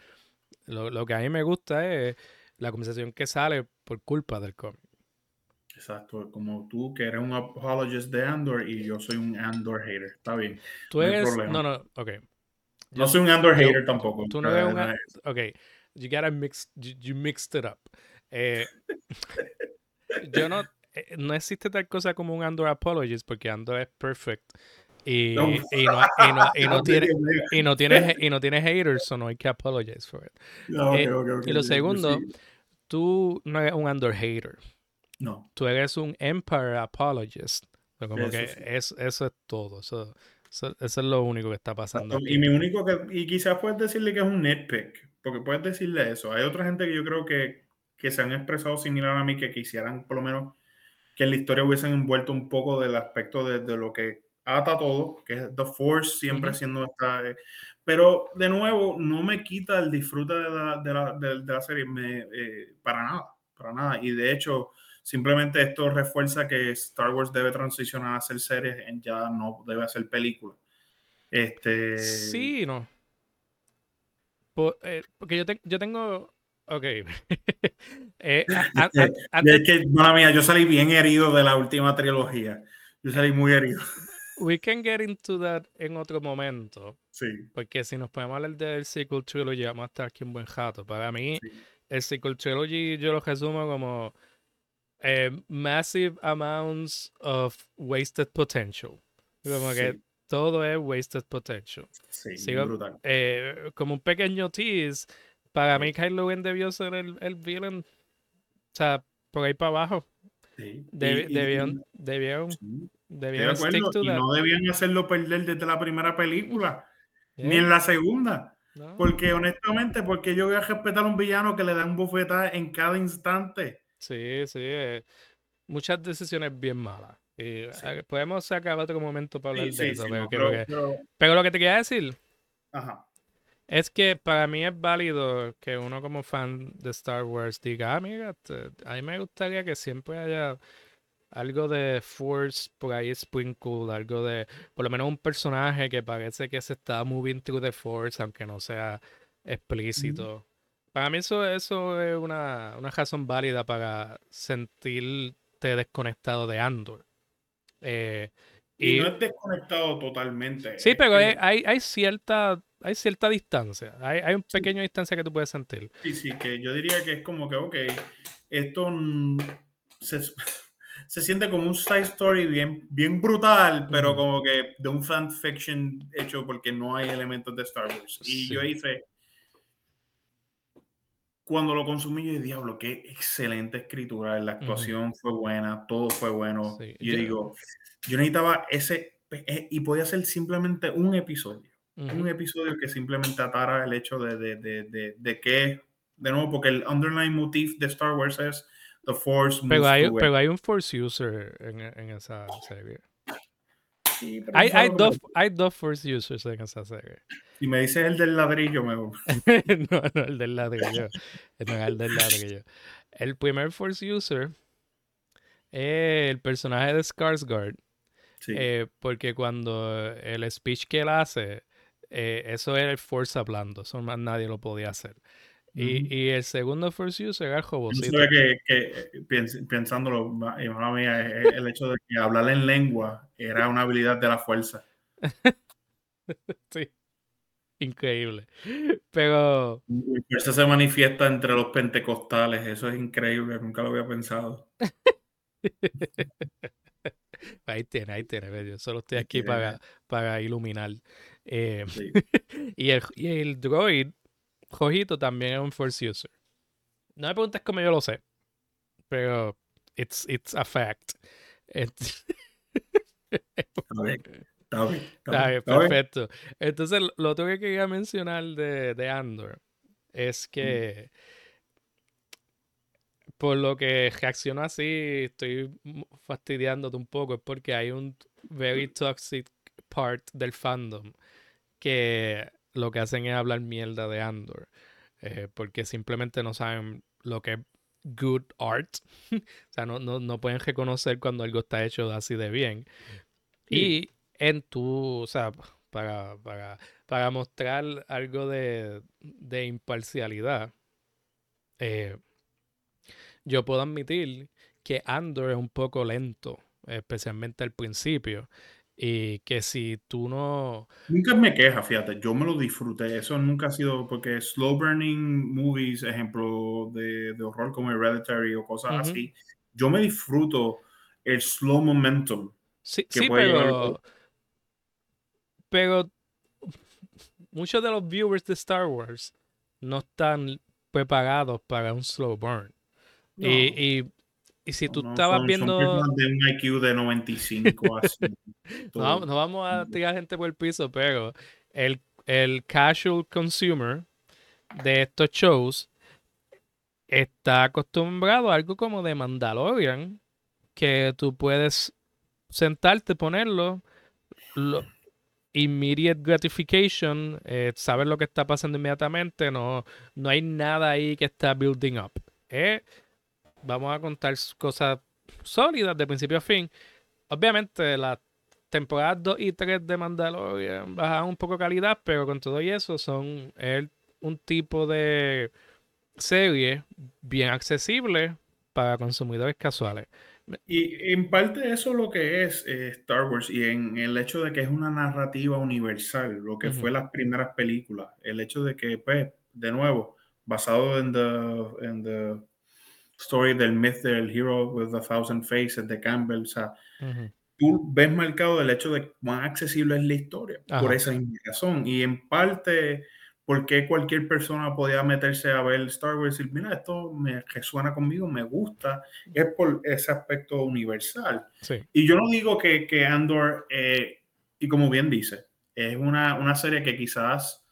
A: lo, lo que a mí me gusta es la conversación que sale por culpa del cómic.
B: Exacto, como tú que eres un apologist de Andor y yo soy un Andor hater, está bien.
A: Tú
B: No
A: eres, no, no, ok.
B: No soy un Andor
A: yo-
B: hater tampoco.
A: Tú no eres un, ok, you gotta mix, you, you mixed it up. Eh, yo no, eh, no existe tal cosa como un Andor apologist porque Andor es perfect y,
B: No.
A: y no, y no, y no tiene, y no tiene, y no tiene haters, so no hay que apologize for it.
B: No, ok,
A: eh,
B: ok, ok,
A: y lo segundo,
B: sí.
A: Tú no eres un Andor hater,
B: No,
A: tú eres un Empire apologist. So, como
B: Eso
A: que
B: sí.
A: es, eso es todo, eso, eso, eso es lo único que está pasando.
B: Y
A: aquí.
B: mi único que, y quizás puedes decirle que es un nitpick, porque puedes decirle eso. Hay otra gente que yo creo que, que se han expresado similar a mí, que quisieran por lo menos que en la historia hubiesen envuelto un poco del aspecto de, de lo que ata todo, que es The Force siempre
A: Ujú.
B: siendo esta... eh, pero de nuevo, no me quita el disfrute de la, de la, de- de la serie me, eh, para nada, para nada. Y de hecho, simplemente esto refuerza que Star Wars debe transicionar a ser series, ya no debe hacer películas. Este,
A: Sí, no. Eh, porque yo, te- yo tengo. Ok. Eh, a- a- a-
B: Y
A: antes,
B: es que, mala mía, yo salí bien herido de la última trilogía. Yo salí muy herido.
A: we can get into that en otro momento.
B: Sí,
A: Porque si nos podemos hablar del sequel trilogy, vamos a estar aquí un buen rato. Para mí,
B: sí.
A: el sequel trilogy yo lo resumo como eh, massive amounts of wasted potential. Como que
B: Sí,
A: todo es wasted potential.
B: sí,
A: sigo-
B: brutal.
A: Eh, como un pequeño tease, para mí Kylo Ren debió ser el, el villain. O sea, por ahí para abajo.
B: Sí.
A: Deb-
B: Y- y-
A: debieron, debieron,
B: sí, de
A: debieron
B: acuerdo. Y no debían hacerlo perder desde la primera película, ni en la segunda.
A: no.
B: Porque honestamente, porque yo voy a respetar a un villano que le da un bofetada en cada instante.
A: Sí, sí. eh, muchas decisiones bien malas. Y,
B: Sí.
A: eh, podemos sacar otro momento para hablar de eso. pero,
B: no,
A: que-
B: pero- pero
A: lo que te quería decir
B: ajá.
A: Es que para mí es válido que uno como fan de Star Wars diga, ah, mira, a mí me gustaría que siempre haya algo de Force por ahí sprinkle, algo de, por lo menos un personaje que parece que se está moving through the Force, aunque no sea explícito. Para mí eso, eso es una, una razón válida para sentirte desconectado de Andor. Eh,
B: Y,
A: y-
B: no es desconectado totalmente.
A: sí, pero
B: que-
A: hay, hay cierta, hay cierta distancia. Hay, hay un
B: Sí.
A: pequeño distancia que tú puedes sentir.
B: Sí, sí, que yo diría que es como que, ok, esto se, se siente como un side story bien, bien brutal, pero
A: Ujú.
B: como que de un fan fiction hecho porque no hay elementos de Star Wars. Y yo
A: Sí.
B: hice, cuando lo consumí, yo diablo, qué excelente escritura, la actuación fue buena, todo fue bueno.
A: Sí,
B: Yo
A: yo-
B: digo, yo necesitaba ese, eh, y podía ser simplemente un episodio Un episodio que simplemente atara el hecho de, de, de, de, de que, de nuevo, porque el underlying motif de Star Wars es The Force
A: Pero hay, pero hay un Force User en, en esa serie.
B: Sí,
A: Hay, hay, dos, hay dos Force Users en esa serie.
B: Si me dices el del ladrillo, me
A: no, no, el del ladrillo. No es el del ladrillo. El primer Force User es el personaje de Skarsgård.
B: sí.
A: eh, porque cuando el speech que él hace, eh, eso era el Force hablando. Eso más nadie lo podía hacer. Y,
B: Ujú.
A: y el segundo Force User era el
B: Yo
A: Jobocito.
B: sabía que, que pens- pensándolo, ma- y mala mía, eh, el hecho de que hablar en lengua era una habilidad de la fuerza.
A: Sí. Increíble. Pero.
B: La fuerza se manifiesta entre los pentecostales, eso es increíble, nunca lo había pensado.
A: Ahí tiene, ahí tiene. ve, Yo solo estoy aquí
B: tiene.
A: para, para iluminar. Eh,
B: Sí.
A: y, el, y el droid, Jojito, también es un Force User. No me preguntes cómo yo lo sé, pero it's, it's a fact. It's-
B: Está bien, está bien, está bien,
A: perfecto. Entonces, lo otro que quería mencionar de, de Andor es que por lo que reacciono así, estoy fastidiándote un poco, es porque hay un very toxic part del fandom que lo que hacen es hablar mierda de Andor, eh, porque simplemente no saben lo que es good art, o sea, no, no, no pueden reconocer cuando algo está hecho así de bien. Y en tu, o sea, para, para, para mostrar algo de, de imparcialidad, eh, yo puedo admitir que Andor es un poco lento, especialmente al principio, y que si tú no...
B: Nunca me queja, fíjate, yo me lo disfruté. Eso nunca ha sido porque slow burning movies, ejemplo de, de horror como Hereditary o cosas así, yo me disfruto el slow momentum.
A: Sí,
B: que
A: sí,
B: puede
A: pero... Pero muchos de los viewers de Star Wars no están preparados para un slow burn.
B: No,
A: Y, y, y si tú
B: no,
A: estabas
B: son-
A: viendo...
B: personas de un IQ de 95 así.
A: No,
B: todo.
A: vamos- no vamos a tirar gente por el piso, pero el, el casual consumer de estos shows está acostumbrado a algo como de Mandalorian, que tú puedes sentarte, ponerlo, lo- immediate gratification, eh, saber lo que está pasando inmediatamente, no, no hay nada ahí que está building up. Eh, vamos a contar cosas sólidas de principio a fin. Obviamente las temporadas 2 y 3 de Mandalorian bajan un poco calidad, pero con todo y eso son el- un tipo de serie bien accesible para consumidores casuales.
B: Y en parte eso es lo que es eh, Star Wars y en el hecho de que es una narrativa universal, lo que fue las primeras películas, el hecho de que, pues, de nuevo, basado en the, en the story del myth del hero with a thousand faces de Campbell, o sea,
A: Ujú.
B: tú ves marcado el hecho de cuán accesible es la historia por esa razón y en parte ¿por qué cualquier persona podía meterse a ver Star Wars y decir, mira, esto me resuena conmigo, me gusta? Es por ese aspecto universal. Y yo no digo que, que Andor, eh, y como bien dice, es una, una serie que quizás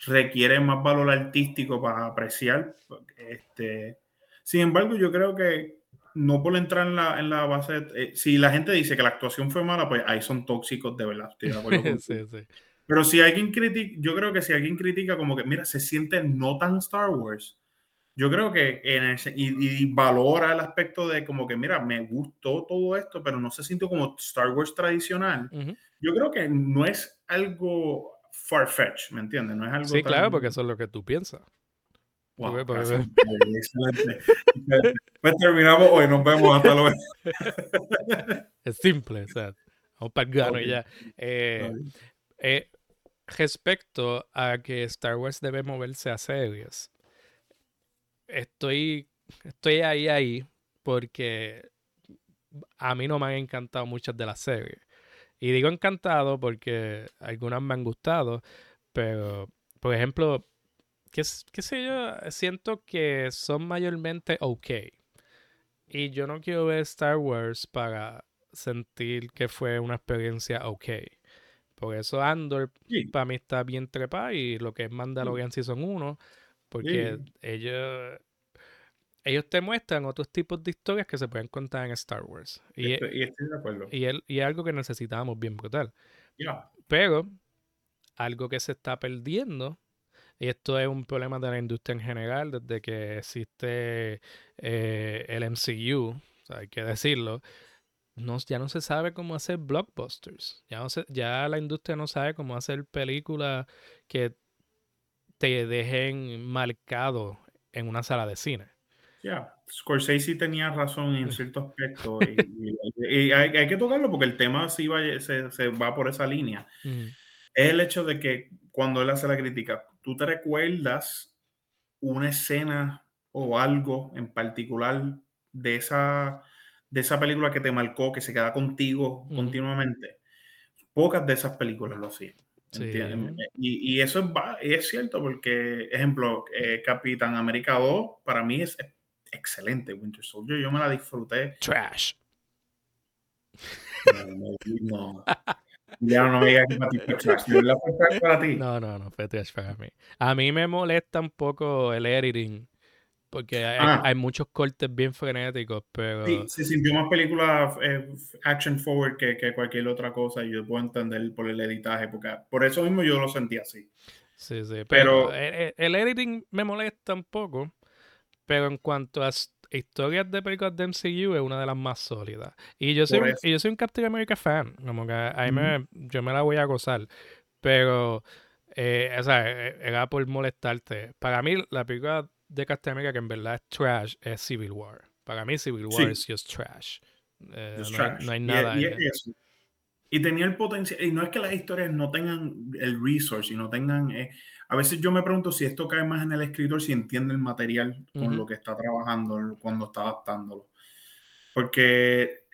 B: requiere más valor artístico para apreciar. Este, sin embargo, yo creo que no por entrar en la, en la base, eh, si la gente dice que la actuación fue mala, pues ahí son tóxicos de verdad. Pero si alguien critica, yo creo que si alguien critica como que, mira, se siente no tan Star Wars, yo creo que en ese, y, valora el aspecto de como que, mira, me gustó todo esto, pero no se siente como Star Wars tradicional. Yo creo que no es algo far-fetched, ¿me entiendes? No es algo
A: sí, claro, porque eso es lo que tú piensas.
B: Pues terminamos hoy, nos vemos hasta luego.
A: es simple, o sea, vamos para el grano y ya. Eh, eh, respecto a que Star Wars debe moverse a series, estoy, estoy ahí, ahí, porque a mí no me han encantado muchas de las series. Y digo encantado porque algunas me han gustado, pero, por ejemplo, qué, qué sé yo, siento que son mayormente ok. Y yo no quiero ver Star Wars para sentir que fue una experiencia ok. Por eso Andor para mí está bien trepa y lo que es Mandalorian Season 1, porque ellos ellos te muestran otros tipos de historias que se pueden contar en Star Wars. Y,
B: estoy, de acuerdo.
A: Y, es algo que necesitábamos bien brutal. Pero algo que se está perdiendo, y esto es un problema de la industria en general, desde que existe eh, el MCU, hay que decirlo, no, ya no se sabe cómo hacer blockbusters. Ya, no ya la industria no sabe cómo hacer películas que te dejen marcado en una sala de cine.
B: Ya, Scorsese tenía razón en cierto aspecto y, hay, que tocarlo porque el tema sí va, se, va por esa línea. Es el hecho de que cuando él hace la crítica, tú te recuerdas una escena o algo en particular de esa de esa película que te marcó, que se queda contigo continuamente. Pocas de esas películas lo hacían. Y, eso es, es, cierto porque, ejemplo, eh, Capitán América 2 para mí es excelente. Winter Soldier, yo me la disfruté.
A: Trash.
B: No, Ya no me digas que para ti fue trash. ¿No fue trash para ti?
A: No, no, no fue trash para mí. A mí me molesta un poco el editing porque ah. hay, muchos cortes bien frenéticos, pero...
B: Sí, se sintió más película eh, action forward que, que, cualquier otra cosa y yo puedo entender por el editaje, porque por eso mismo yo lo sentí así.
A: Sí, sí, pero, el, el, editing me molesta un poco, pero en cuanto a historias de películas de MCU es una de las más sólidas. Y yo soy, un, y yo soy un Captain America fan, como que ahí me, yo me la voy a gozar, pero... Eh, o sea, e, era por molestarte. Para mí, la película de Captain America que en verdad es trash es Civil War. Para mí Civil War es just trash. Eh, no, Hay, nada.
B: Y, y, tenía el potencial, y no es que las historias no tengan el resource y no tengan... Eh, a veces yo me pregunto si esto cae más en el escritor, si entiende el material con lo que está trabajando cuando está adaptándolo. Porque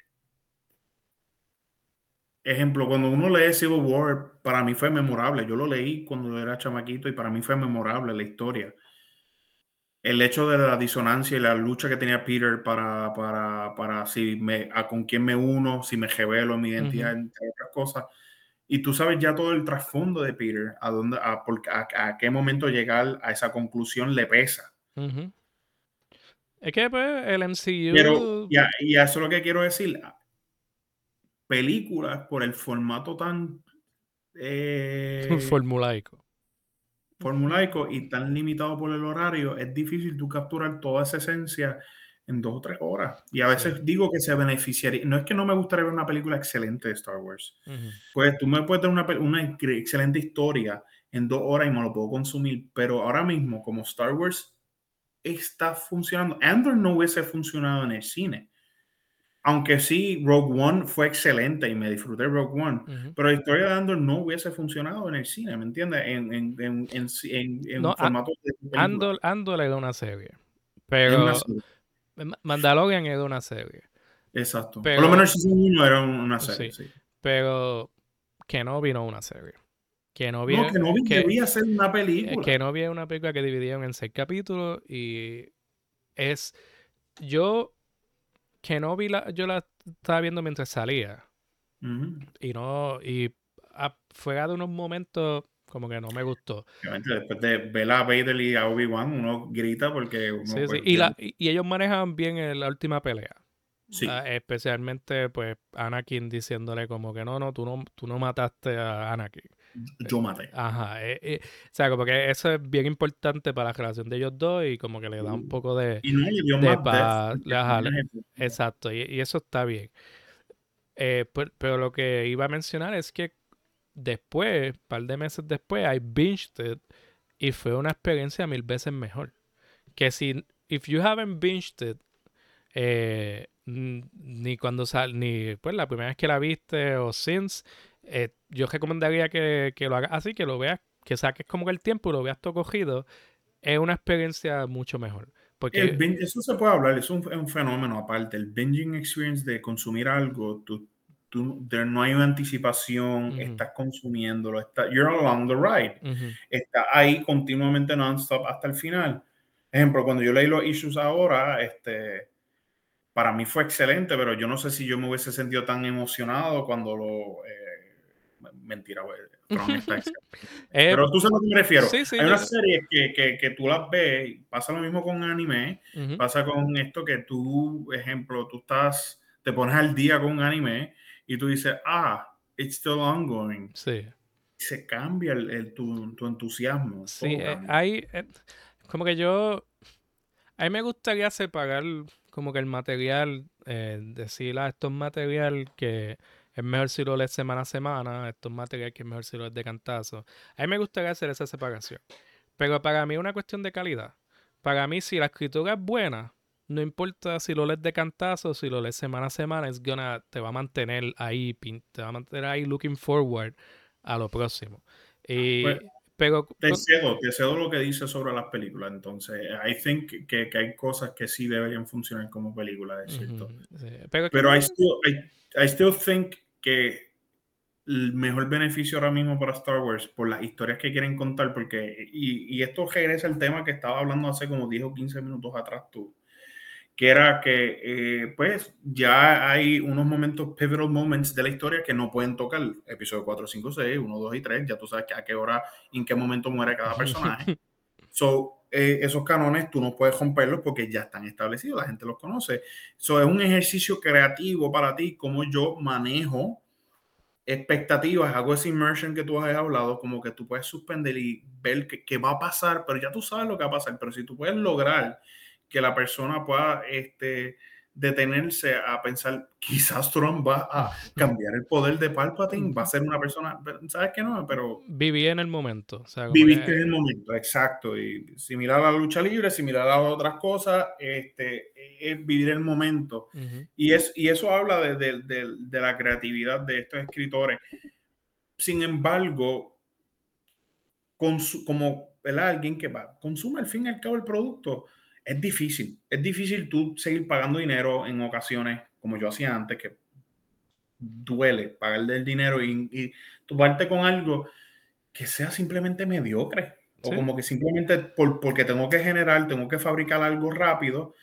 B: ejemplo, cuando uno lee Civil War, para mí fue memorable. Yo lo leí cuando era chamaquito y para mí fue memorable la historia el hecho de la disonancia y la lucha que tenía Peter para, para, para si me, a con quién me uno, si me revelo mi identidad, entre otras cosas. Y tú sabes ya todo el trasfondo de Peter, a, dónde, a, a, qué momento llegar a esa conclusión le pesa.
A: Es que pues, el MCU...
B: Pero, y, eso es lo que quiero decir. Películas por el formato tan... Eh,
A: Formulaico
B: formulaico y tan limitado por el horario, es difícil tú capturar toda esa esencia en dos o tres horas. Y a veces digo que se beneficiaría. No es que no me gustaría ver una película excelente de Star Wars. Pues tú me puedes dar una, una, excelente historia en dos horas y me lo puedo consumir. Pero ahora mismo, como Star Wars está funcionando, Andor no hubiese funcionado en el cine aunque sí, Rogue One fue excelente y me disfruté Rogue One, pero la historia de Andor no hubiese funcionado en el cine, ¿me entiendes? En, en, en, en, formato
A: de Andor, Andor era una serie, pero Mandalorian era una serie.
B: Exacto. Por lo menos Season 1 era una serie, sí,
A: Pero que no vino una serie. Que no
B: No, que no vi,
A: que,
B: debía ser una
A: eh,
B: película.
A: que no vi una película que dividieron en seis capítulos y es yo que no vi la yo la estaba viendo mientras salía y no y a- fuera de unos momentos como que no me gustó
B: Obviamente, después de ver a Vader y a Obi-Wan, uno grita porque uno
A: Sí, sí,
B: pues,
A: Y, la, y ellos manejan bien en la última pelea
B: Sí.
A: Especialmente pues Anakin diciéndole como que no no tú no tú no mataste a Anakin
B: yo maté.
A: Ajá, eh, eh, o sea, como que eso es bien importante para la relación de ellos dos y como que le da un poco de...
B: Y no le dio
A: de
B: más
A: ajá,
B: personaje-
A: Exacto, y, y eso está bien. Eh, per- pero, lo que iba a mencionar es que después, un par de meses después, I binged it y fue una experiencia mil veces mejor. Que si, if you haven't binged it, eh, ni cuando sal, ni pues la primera vez que la viste o since, eh, yo recomendaría que, que lo hagas así, que lo veas, que saques como que el tiempo y lo veas todo cogido. Es una experiencia mucho mejor. Porque
B: El bin- eso se puede hablar, es un, es un fenómeno aparte. El binging experience de consumir algo, tú, tú- there- no hay una anticipación,
A: Ujú.
B: estás consumiéndolo, está, you're along the ride.
A: Ujú,
B: Está ahí continuamente non-stop hasta el final. Ejemplo, cuando yo leí los issues ahora, este, para mí fue excelente, pero yo no sé si yo me hubiese sentido tan emocionado cuando lo... eh, mentira, güey.
A: Eh,
B: Pero tú sabes a lo que me refiero.
A: sí, sí,
B: Hay unas series que, que, que tú las ves, pasa lo mismo con anime,
A: ujú.
B: pasa con esto que tú, ejemplo, tú estás, te pones al día con un anime y tú dices, ah, it's still ongoing.
A: Sí,
B: Se cambia el, el- tu, tu entusiasmo.
A: sí, eh, hay, eh, como que yo, a mí me gustaría separar como que el material, eh, decir, ah, esto es material que es mejor si lo lees semana a semana, esto es material que es mejor si lo lees de cantazo. A mí me gustaría hacer esa separación. Pero para mí es una cuestión de calidad. Para mí, si la escritura es buena, no importa si lo lees de cantazo, si lo lees semana a semana, es gonna, te va a mantener ahí, te va a mantener ahí looking forward a lo próximo. Y,
B: Pues,
A: pero
B: Te cedo, te cedo lo que dices sobre las películas. Entonces, I think que, que hay cosas que sí deberían funcionar como películas, es cierto.
A: Sí, pero,
B: Pero I still, I, I still think que el mejor beneficio ahora mismo para Star Wars por las historias que quieren contar, porque, y, y esto regresa al tema que estaba hablando hace como 10 o 15 minutos atrás tú, que era que eh, pues ya hay unos momentos, pivotal moments de la historia que no pueden tocar, episodio 4, 5, 6, 1, 2 y 3, ya tú sabes a qué hora en qué momento muere cada personaje. So, eh, esos canones tú no puedes romperlos porque ya están establecidos, la gente los conoce. So, es un ejercicio creativo para ti, como yo manejo expectativas, hago ese immersion que tú has hablado, como que tú puedes suspender y ver qué va a pasar, pero ya tú sabes lo que va a pasar, pero si tú puedes lograr que la persona pueda este, detenerse a pensar, quizás Trump va a cambiar el poder de Palpatine, va a ser una persona, ¿sabes qué no? Pero
A: viví en el momento. O sea,
B: Viviste
A: que-
B: en el momento, exacto. Y similar a la lucha libre, similar a otras cosas, este, es vivir el momento.
A: Ujú,
B: Y, es, y eso habla de, de- de- de la creatividad de estos escritores. Sin embargo, consu- como ¿verdad? alguien que va, consume al fin y al cabo el producto, es difícil. Es difícil tú seguir pagando dinero en ocasiones, como yo hacía antes, que duele pagarle el dinero y, y toparte con algo que sea simplemente mediocre. O
A: Sí.
B: como que simplemente por, porque tengo que generar, tengo que fabricar algo rápido,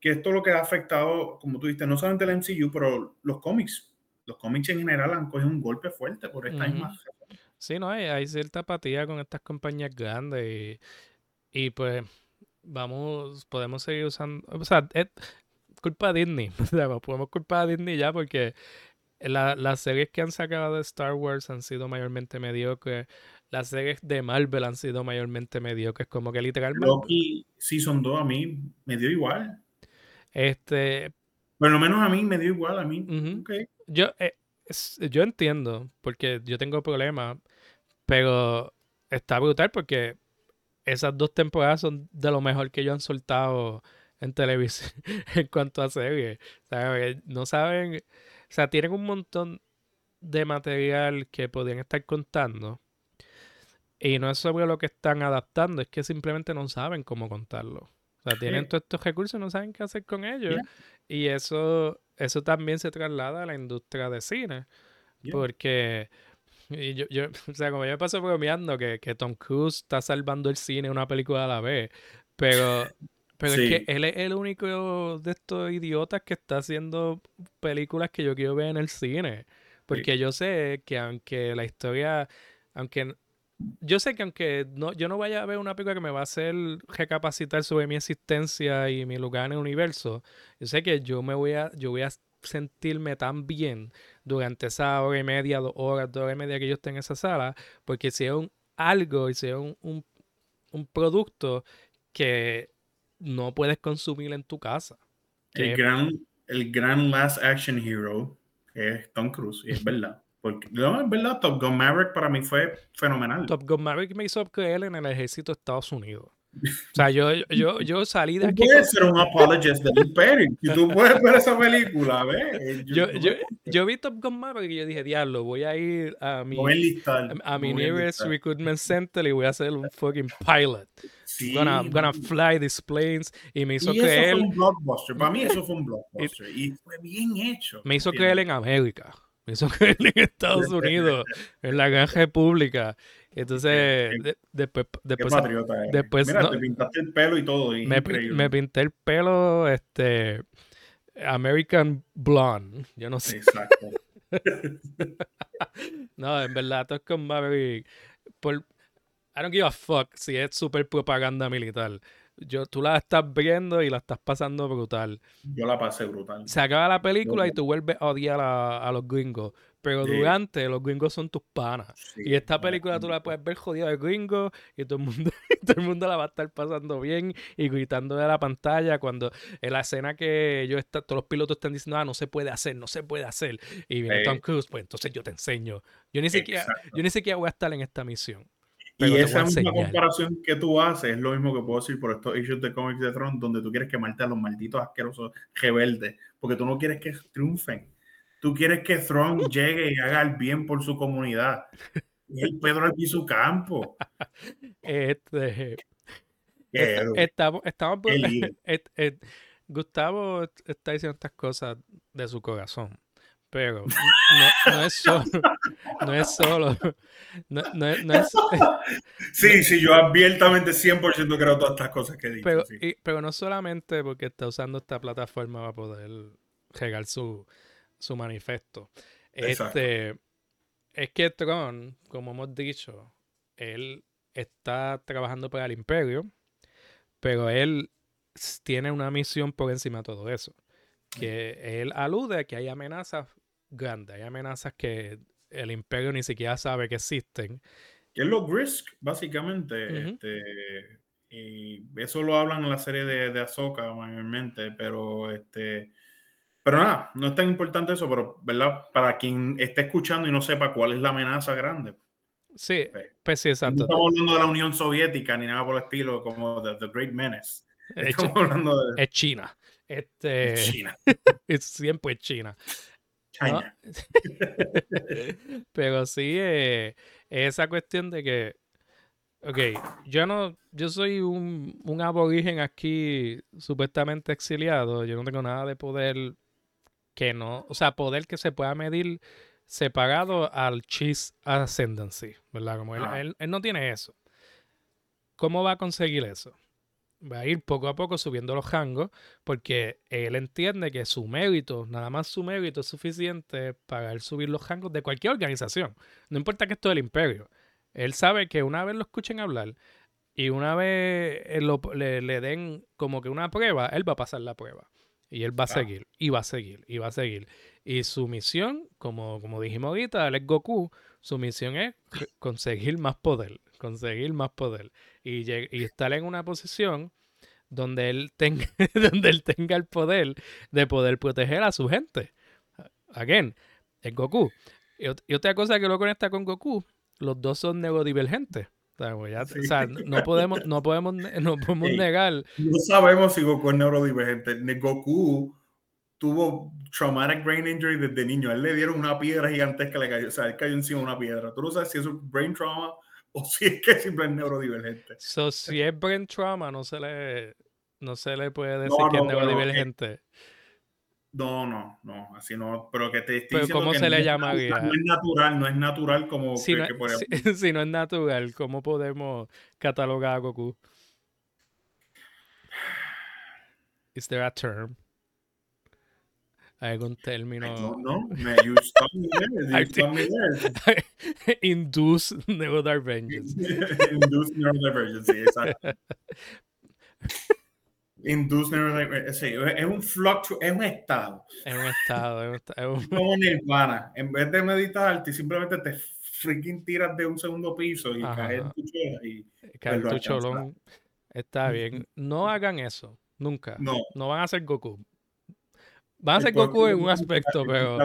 B: que esto es lo que ha afectado, como tú dijiste, no solamente el MCU, pero los cómics. Los cómics en general han cogido un golpe fuerte por esta
A: Ujú.
B: misma razón.
A: Sí, no, hay, hay cierta apatía con estas compañías grandes y, y, pues vamos, podemos seguir usando, o sea, es culpa de Disney, o sea, podemos culpar a Disney ya porque la- las series que han sacado de Star Wars han sido mayormente mediocres, las series de Marvel han sido mayormente mediocres, como que literalmente,
B: Loki Season 2 a mí me dio igual.
A: este,
B: Por lo menos a mí me dio igual, a mí.
A: Yo, eh, yo entiendo, porque yo tengo problemas, pero está brutal porque esas dos temporadas son de lo mejor que ellos han soltado en televisión en cuanto a series. No saben, o sea, tienen un montón de material que podrían estar contando. Y no es sobre lo que están adaptando, es que simplemente no saben cómo contarlo. O sea, tienen
B: Sí.
A: todos estos recursos y no saben qué hacer con ellos.
B: Yeah.
A: Y eso, eso también se traslada a la industria de cine.
B: Yeah.
A: Porque Y yo, yo, o sea, como yo me paso bromeando que, que Tom Cruise está salvando el cine una película a la vez, pero, pero es que él es el único de estos idiotas que está haciendo películas que yo quiero ver en el cine.
B: sí.
A: Porque yo sé que aunque la historia, aunque yo sé que aunque no, yo no vaya a ver una película que me va a hacer recapacitar sobre mi existencia y mi lugar en el universo, yo sé que yo me voy a, yo voy a sentirme tan bien durante esa hora y media, dos horas, dos horas y media que yo esté en esa sala, porque si es un algo y si es un, un, producto que no puedes consumir en tu casa.
B: El
A: Que
B: gran, el gran Last Action Hero es Tom Cruise, y es verdad. Porque, no, es verdad, Top Gun Maverick para mí fue fenomenal.
A: Top Gun Maverick me hizo creer en el ejército de Estados Unidos. O sea, yo, yo, yo salí de
B: Tú
A: aquí. con-
B: puedes ser un apologist del imperio. Si tú puedes ver esa película, ¿ves?
A: Yo, yo, yo vi Top Gun Maverick y yo dije, diablo, voy a ir a mi,
B: voy a
A: mi nearest recruitment center y voy a ser un fucking pilot.
B: Sí,
A: gonna, gonna fly these planes. Y me hizo
B: y eso
A: creer,
B: fue un blockbuster. Para mí eso fue un blockbuster. y fue bien hecho.
A: me hizo creer en América. Me hizo creer en Estados Unidos, en la gran república. Entonces,
B: Qué-
A: de- después,
B: Qué
A: después
B: patriota eres.
A: después
B: Mira,
A: no-
B: te pintaste el pelo y todo. y
A: me, pinté el pelo, este, American Blonde. Yo no sé.
B: Exacto.
A: No, en verdad, Top Gun Maverick, por, I don't give a fuck si es super propaganda militar. Yo, tú la estás viendo y la estás pasando brutal.
B: Yo la pasé brutal.
A: Se acaba la película y tú vuelves a odiar a, a los gringos. Pero
B: Sí.
A: durante, los gringos son tus panas.
B: Sí,
A: Y esta película tú la puedes ver jodida de gringo y todo el mundo, todo el mundo la va a estar pasando bien y gritando de la pantalla cuando en la escena que ellos está, todos los pilotos están diciendo, ah, no se puede hacer, no se puede hacer. Y viene. Tom Cruise, pues entonces yo te enseño. Yo ni siquiera,
B: Exacto.
A: yo ni siquiera voy a estar en esta misión. pero
B: Y esa misma comparación que tú haces es lo mismo que puedo decir por estos issues de Comics de Tron, donde tú quieres quemarte a los malditos asquerosos rebeldes, porque tú no quieres que triunfen. Tú quieres que Tron llegue y haga el bien por su comunidad. Y el Pedro aquí su campo.
A: Este, estamos, estamos et- et- Gustavo está diciendo estas cosas de su corazón, pero no, no es solo, no es solo, no, no es- no es-
B: Sí, sí, yo abiertamente 100% creo todas estas cosas que he dicho.
A: pero,
B: sí.
A: pero no solamente porque está usando esta plataforma para poder regar su, su manifiesto.
B: Exacto.
A: Este, es que Tron, como hemos dicho, él está trabajando para el imperio, pero él tiene una misión por encima de todo eso. Que él alude a que hay amenazas grandes, hay amenazas que el imperio ni siquiera sabe que existen.
B: Que es lo Grisk, básicamente. Este, y eso lo hablan en la serie de, de Ahsoka mayormente, pero este. Pero nada, no es tan importante eso, pero ¿verdad? Para quien esté escuchando y no sepa cuál es la amenaza grande.
A: Sí,
B: Sí.
A: pues sí,
B: No
A: exacto.
B: estamos hablando de la Unión Soviética ni nada por el estilo, como The, The Great Menace.
A: Es,
B: Estamos hablando de
A: es China. Este,
B: China.
A: es siempre China. ¿no?
B: China.
A: Pero sí, eh, esa cuestión de que, ok, yo no, yo soy un, un aborigen aquí supuestamente exiliado, yo no tengo nada de poder que no, o sea, poder que se pueda medir separado al Cheese Ascendancy, ¿verdad? Como él, él- él no tiene eso. ¿Cómo va a conseguir eso? Va a ir poco a poco subiendo los rangos porque él entiende que su mérito, nada más su mérito es suficiente para él subir los rangos de cualquier organización. No importa que esto del imperio. Él sabe que una vez lo escuchen hablar y una vez eh, lo- le, le den como que una prueba, él va a pasar la prueba. Y él va a seguir, y va a seguir, y va a seguir. Y su misión, como, como dijimos ahorita, él es Goku, su misión es conseguir más poder, conseguir más poder. Y, y estar en una posición donde él tenga, donde él tenga el poder de poder proteger a su gente. Again, es Goku. Y, y otra cosa que lo conecta con Goku, los dos son neurodivergentes. O sea, pues ya- o
B: Sí.
A: sea, no podemos, no podemos, no podemos
B: Sí.
A: negar.
B: No sabemos si Goku es neurodivergente. Ne- Goku tuvo traumatic brain injury desde niño. A él le dieron una piedra gigantesca, le cayó, o sea, él cayó encima de una piedra. Tú no sabes si es un brain trauma o si es que siempre es neurodivergente.
A: So, si es brain trauma, no se le, no se le puede decir
B: No,
A: que es neurodivergente.
B: No, no, no, así no, pero que te estoy
A: Pero ¿cómo
B: que
A: se
B: no
A: le
B: es,
A: llamaría?
B: no es natural, no es natural como
A: Si no,
B: que por
A: si,
B: ejemplo,
A: si no es natural, ¿cómo podemos catalogar a Goku? Is there a term? ¿Hay algún término
B: you stop me there, you stop me there.
A: induce neurodivergence?
B: Induce neurodivergency, exacto. Induce neurodivergency, sí, es un fluctu, es un estado.
A: Es un estado, es un
B: Como Nirvana, en vez de meditar, simplemente te freaking tiras de un segundo piso y
A: Ajá,
B: caes tu chola y
A: caer
B: lo
A: tu
B: alcanzarás.
A: cholón. Está bien. No hagan eso, nunca.
B: No.
A: No van a ser Goku. Van a ser Goku en un aspecto, pero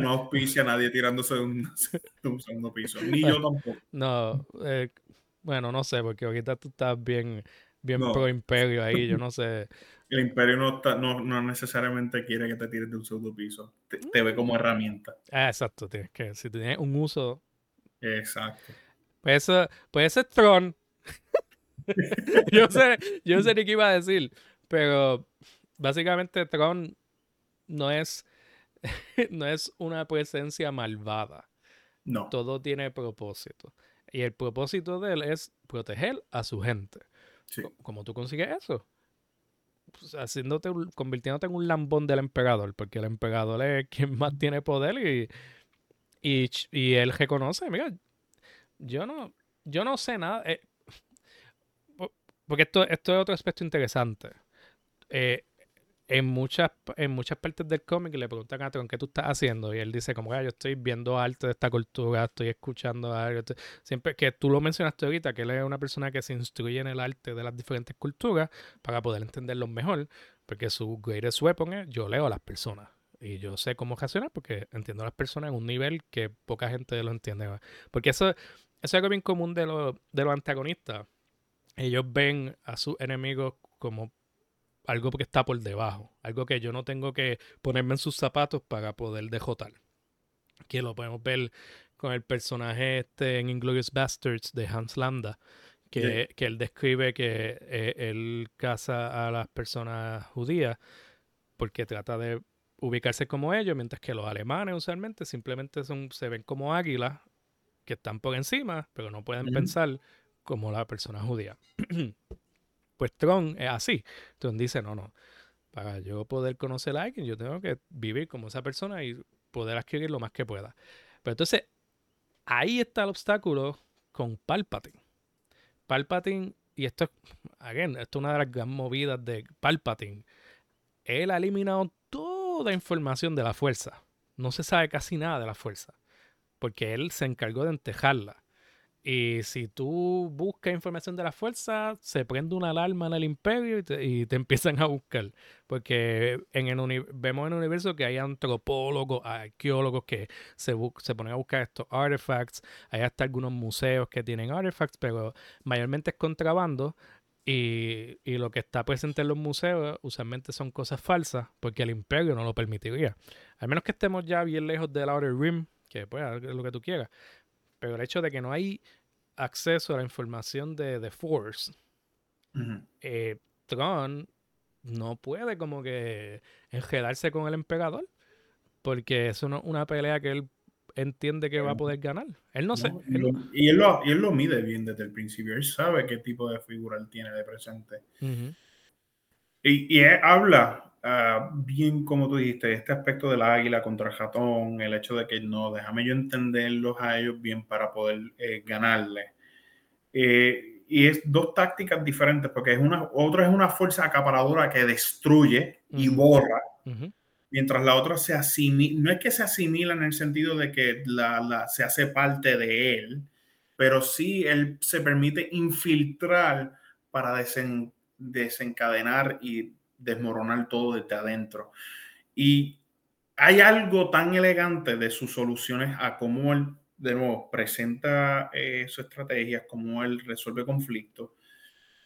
B: no auspicia a nadie tirándose de un, de un segundo piso. Ni yo tampoco.
A: no. eh, bueno, no sé, porque ahorita tú estás bien, bien
B: No.
A: pro imperio ahí. Yo no sé.
B: El imperio no, está- no, no necesariamente quiere que te tires de un segundo piso. Te, te ve como herramienta.
A: Ah, exacto. Tienes que, si tienes un uso
B: Exacto.
A: Pues eso, puede ser Tron. yo sé, yo sé ni qué iba a decir. Pero básicamente Tron no es, no es una presencia malvada.
B: No.
A: Todo tiene propósito. Y el propósito de él es proteger a su gente.
B: Sí.
A: ¿Cómo tú consigues eso? Pues haciéndote, convirtiéndote en un lambón del emperador, porque el emperador es quien más tiene poder y, y, y él reconoce, mira, yo no, yo no sé nada. eh, po- porque esto, esto es otro aspecto interesante. Eh, en muchas, en muchas partes del cómic le preguntan a Tron qué tú estás haciendo y él dice como "Ah, yo estoy viendo arte de esta cultura, estoy escuchando estoy-". Siempre que tú lo mencionaste ahorita, que él es una persona que se instruye en el arte de las diferentes culturas para poder entenderlos mejor, porque su greatest weapon es yo leo a las personas y yo sé cómo reaccionar porque entiendo a las personas en un nivel que poca gente lo entiende. Porque eso, eso es algo bien común de, los de los antagonistas. Ellos ven a sus enemigos como algo que está por debajo, algo que yo no tengo que ponerme en sus zapatos para poder dejotar. Que lo podemos ver con el personaje este en Inglorious Bastards de Hans Landa, que, que él describe que eh, él caza a las personas judías porque trata de ubicarse como ellos, mientras que los alemanes usualmente simplemente son, se ven como águilas que están por encima, pero no pueden pensar como la persona judía. pues Tron es así. Tron dice, no, no, para yo poder conocer a alguien, yo tengo que vivir como esa persona y poder adquirir lo más que pueda. Pero entonces, ahí está el obstáculo con Palpatine. Palpatine, y esto es, again, esto es una de las gran movidas de Palpatine. Él ha eliminado toda información de la fuerza. No se sabe casi nada de la fuerza. Porque él se encargó de entejarla. Y si tú buscas información de la fuerza, se prende una alarma en el imperio y te, empiezan a buscar. Porque en el vemos en el universo que hay antropólogos, arqueólogos que se, se ponen a buscar estos artifacts. Hay hasta algunos museos que tienen artifacts, pero mayormente es contrabando. Y, y lo que está presente en los museos usualmente son cosas falsas porque el imperio no lo permitiría. Al menos que estemos ya bien lejos del Outer Rim, que pues lo que tú quieras. Pero el hecho de que no hay acceso a la información de The Force,
B: Ujú.
A: eh, Tron no puede como que enredarse con el emperador. Porque es una pelea que él entiende que va a poder ganar. Él no, sé.
B: No, y,
A: él
B: lo,
A: no-
B: y él lo, y él lo mide bien desde el principio. Él sabe qué tipo de figura él tiene de presente. Y, y él habla ah, bien, como tú dijiste, este aspecto del águila contra el ratón, el hecho de que no, déjame yo entenderlos a ellos bien para poder eh, ganarle. Eh, y es dos tácticas diferentes, porque es una, otra es una fuerza acaparadora que destruye y borra, mientras la otra se asimila, no es que se asimila en el sentido de que la, la- se hace parte de él, pero sí él se permite infiltrar para desen- desencadenar y desmoronar todo desde adentro. Y hay algo tan elegante de sus soluciones a cómo él, de nuevo, presenta eh, sus estrategias, cómo él resuelve conflictos.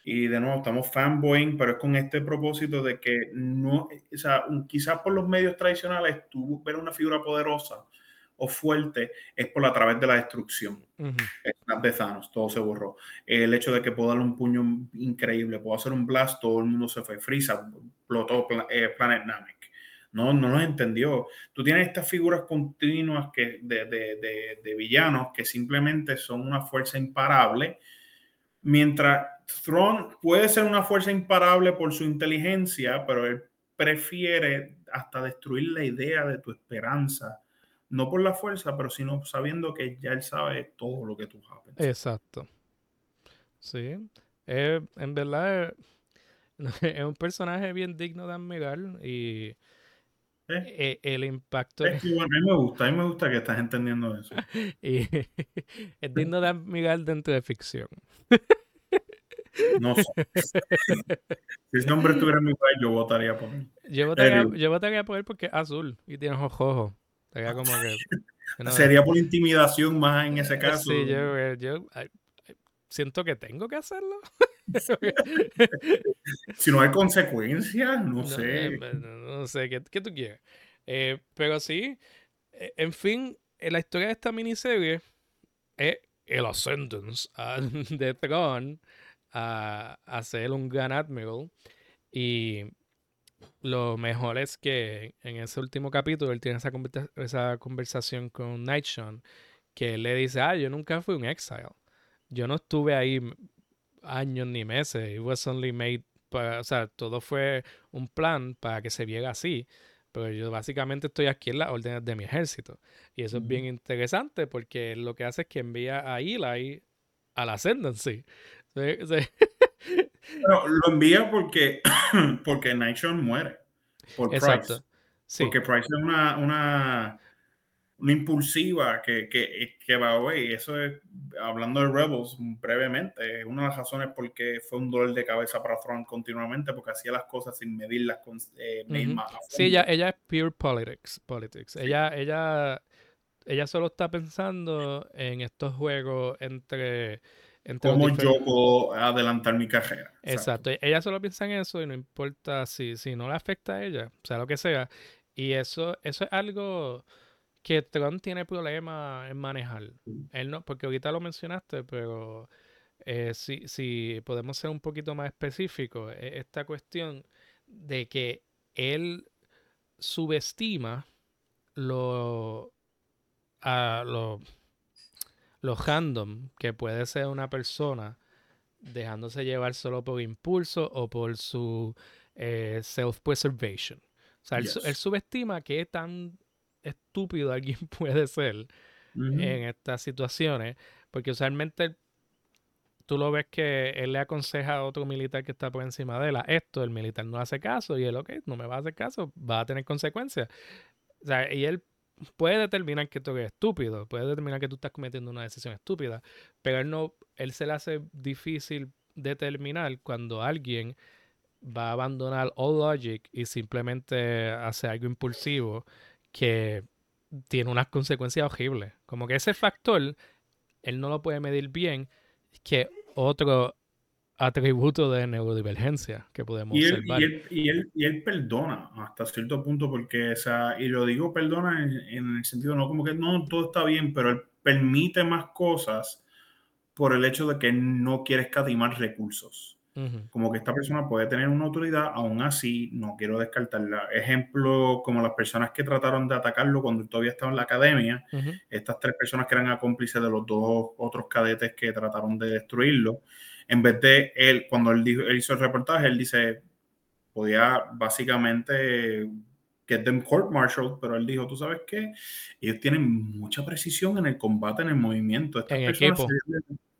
B: Y de nuevo, estamos fanboying, pero es con este propósito de que no, o sea, quizás por los medios tradicionales, tú ver una figura poderosa o fuerte es por a través de la destrucción.
A: ujú.
B: Snap de Thanos, todo se borró. El hecho de que puedo darle un puño increíble, puedo hacer un blast, todo el mundo se fue. Freeza, explotó eh, Planet Namek. no, no los entendió. Tú tienes estas figuras continuas que, de, de, villanos que simplemente son una fuerza imparable, mientras Thrawn puede ser una fuerza imparable por su inteligencia, pero él prefiere hasta destruir la idea de tu esperanza, no por la fuerza, pero sino sabiendo que ya él sabe todo lo que tú sabes.
A: Exacto. Sí. en verdad es un personaje bien digno de admirar y eh, el impacto.
B: Es que, a mí me gusta, a mí me gusta que estás entendiendo eso.
A: y es digno de admirar dentro de ficción.
B: No sé. si ese hombre estuviera en mi país, yo votaría por él.
A: Yo votaría, yo votaría por él porque es azul y tiene ojos rojos. Como que,
B: Sería por intimidación más en ese caso.
A: Sí, yo, yo siento que tengo que hacerlo.
B: si no hay consecuencias, no, sé.
A: No, sé, ¿qué, tú quieres? Eh, pero sí, en fin, la historia de esta miniserie es el ascendance de Tron a, a ser un gran admiral. Y lo mejor es que en ese último capítulo él tiene esa, esa conversación con Nightshon que él le dice, ah, yo nunca fui un exile. Yo no estuve ahí años ni meses. It was only made para, o sea, todo fue un plan para que se viera así. Pero yo básicamente estoy aquí en las órdenes de mi ejército. Y eso es bien interesante porque lo que hace es que envía a Eli a la Ascendancy.
B: Pero lo envía porque, porque Nightshade muere. Por Exacto. Porque Price es una, una una impulsiva que, que, que va away. Eso es, hablando de Rebels brevemente, una de las razones por qué fue un dolor de cabeza para Thrawn continuamente, porque hacía las cosas sin medirlas con, eh, mismas.
A: Sí, ella, ella es pure politics. politics. Ella, ella, ella solo está pensando en estos juegos entre... entre
B: ¿Cómo yo puedo adelantar mi carrera?
A: Exacto. Ella solo piensa en eso y no importa si, si no le afecta a ella, sea lo que sea. Y eso, eso es algo que Tron tiene problemas en manejar. Él no, porque ahorita lo mencionaste, pero eh, si, si podemos ser un poquito más específicos, e, esta cuestión de que él subestima lo, a lo, lo random que puede ser una persona dejándose llevar solo por impulso o por su eh, self-preservation. O sea, él, él, subestima es tan estúpido alguien puede ser en estas situaciones, porque usualmente tú lo ves que él le aconseja a otro militar que está por encima de él esto, el militar no hace caso y él, ok, no me va a hacer caso, va a tener consecuencias. O sea, y él puede determinar que tú eres estúpido, puede determinar que tú estás cometiendo una decisión estúpida, pero él no, él se le hace difícil determinar cuando alguien va a abandonar all logic y simplemente hace algo impulsivo que tiene unas consecuencias horribles. Como que ese factor, él no lo puede medir bien, que otro atributo de neurodivergencia que podemos
B: y
A: él, observar.
B: Y él, y, él, perdona hasta cierto punto, porque, esa, y lo digo perdona en, el sentido, no como que no, todo está bien, pero él permite más cosas por el hecho de que no quiere escatimar recursos. Como que esta persona puede tener una autoridad, aún así no quiero descartarla. Ejemplo, como las personas que trataron de atacarlo cuando todavía estaba en la academia, estas tres personas que eran cómplices de los dos otros cadetes que trataron de destruirlo, en vez de él, cuando él, dijo, él hizo el reportaje, él dice, podía básicamente get them court martial, pero él dijo, tú sabes qué, ellos tienen mucha precisión en el combate, en el movimiento. Estas
A: en personas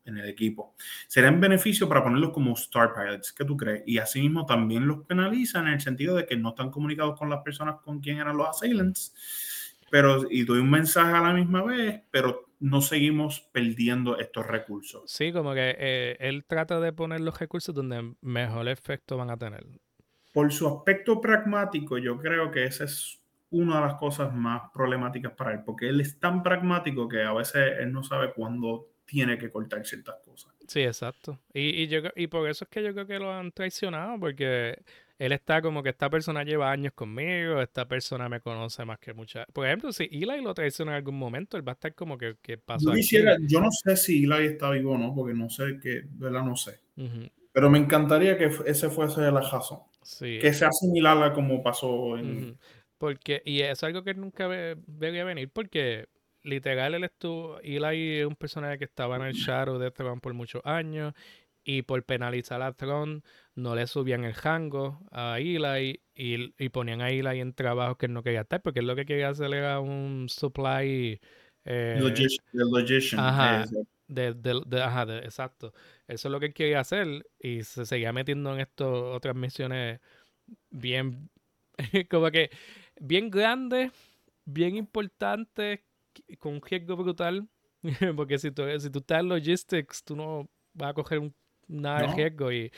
B: en el equipo. Será en beneficio para ponerlos como Star Pilots, ¿qué tú crees? Y asimismo también los penalizan en el sentido de que no están comunicados con las personas con quien eran los assailants, pero y doy un mensaje a la misma vez, pero no seguimos perdiendo estos recursos.
A: Sí, como que eh, él trata de poner los recursos donde mejor efecto van a tener.
B: Por su aspecto pragmático, yo creo que esa es una de las cosas más problemáticas para él, porque él es tan pragmático que a veces él no sabe cuándo tiene que cortar ciertas cosas.
A: Sí, exacto. Y, y, yo, y por eso es que yo creo que lo han traicionado, porque él está como que esta persona lleva años conmigo, esta persona me conoce más que muchas. Por ejemplo, si Eli lo traiciona en algún momento, él va a estar como que, que pasó.
B: Yo, yo no sé si Eli está vivo o no, porque no sé qué, ¿verdad? No sé. Pero me encantaría que ese fuese la razón. Sí. Que sea similar a como pasó en.
A: Porque, y es algo que nunca ve, veía venir, porque literal él estuvo, Eli es un personaje que estaba en el shadow de Tron por muchos años, y por penalizar a Tron no le subían el rango a Eli y, y ponían a Eli en trabajos que él no quería estar, porque él lo que quería hacer era un supply... Eh,
B: logician.
A: Ajá, de, de, ajá exacto. Eso es lo que él quería hacer y se seguía metiendo en estas otras misiones bien, como que bien grandes, bien importantes, con un riesgo brutal. Porque si tú, si tú estás en logistics, tú no vas a coger un nada de riesgo. Y,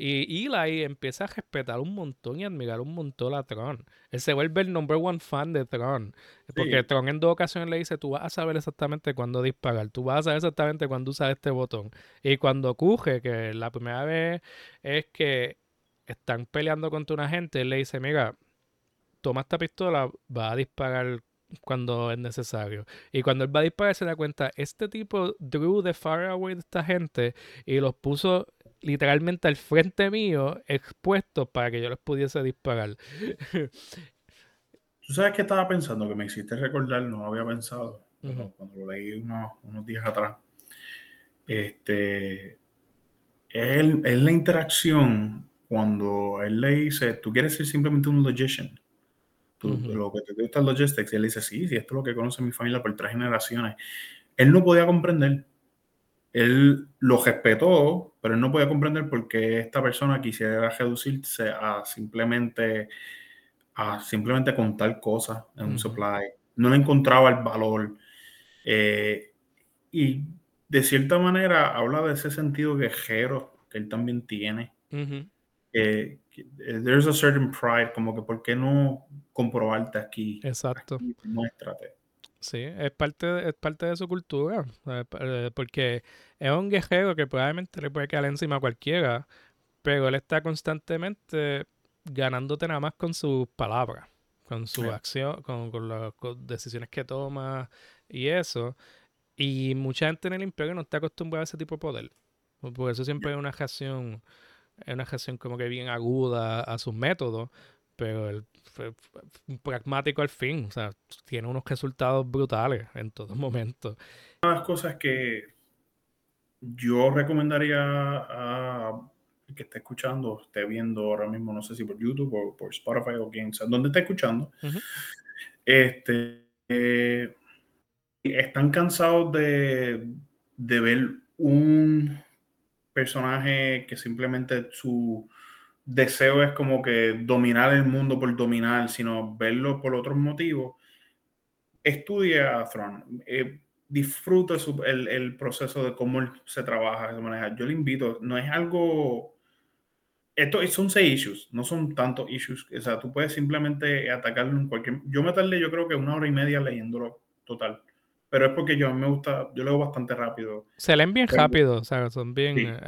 A: y Eli empieza a respetar un montón y admirar un montón a Tron. Él se vuelve el number one fan de Tron. Porque Tron en dos ocasiones le dice, tú vas a saber exactamente cuándo disparar, tú vas a saber exactamente cuándo usar este botón. Y cuando ocurre, que la primera vez es que están peleando contra una gente, él le dice, mira, toma esta pistola, va a disparar cuando es necesario. Y cuando él va a disparar se da cuenta, este tipo drew the far away de esta gente y los puso literalmente al frente mío, expuestos para que yo les pudiese disparar.
B: ¿Tú sabes qué estaba pensando? Que me hiciste recordar, no había pensado, cuando lo leí unos, unos, días atrás. Este, es, es la interacción cuando él le dice, tú quieres ser simplemente un logician lo que te gusta es logistics. Y él dice, sí, sí, esto es lo que conoce mi familia por tres generaciones. Él no podía comprender. Él lo respetó, pero él no podía comprender por qué esta persona quisiera reducirse a simplemente, a simplemente contar cosas en un supply. No le encontraba el valor. Eh, y de cierta manera habla de ese sentido guerrero que él también tiene. Eh, there's a certain pride, como que ¿por qué no comprobarte aquí?
A: Exacto.
B: muéstrate.
A: Sí, es parte, es parte de su cultura, eh, porque es un guerrero que probablemente le puede caer encima a cualquiera, pero él está constantemente ganándote nada más con sus palabras, con su acción, con, con las decisiones que toma y eso. Y mucha gente en el imperio no está acostumbrada a ese tipo de poder. Por eso siempre hay una reacción es una gestión como que bien aguda a sus métodos, pero el, fue, pragmático al fin, o sea, tiene unos resultados brutales en todo momento.
B: Una de las cosas que yo recomendaría a que esté escuchando, esté viendo ahora mismo, no sé si por YouTube o por Spotify o quien sea, donde esté escuchando, este, eh, están cansados de, de ver un personaje que simplemente su deseo es como que dominar el mundo por dominar, sino verlo por otros motivos, estudia a Thrawn. Eh, disfruta el, el, proceso de cómo se trabaja, se maneja. Yo le invito, no es algo... Esto son seis issues, no son tantos issues. O sea, tú puedes simplemente atacarlo en cualquier... Yo me tardé, yo creo que una hora y media leyéndolo total pero es porque yo a mí me gusta, yo leo bastante rápido.
A: Se leen bien rápido, o sea, son bien... Eh,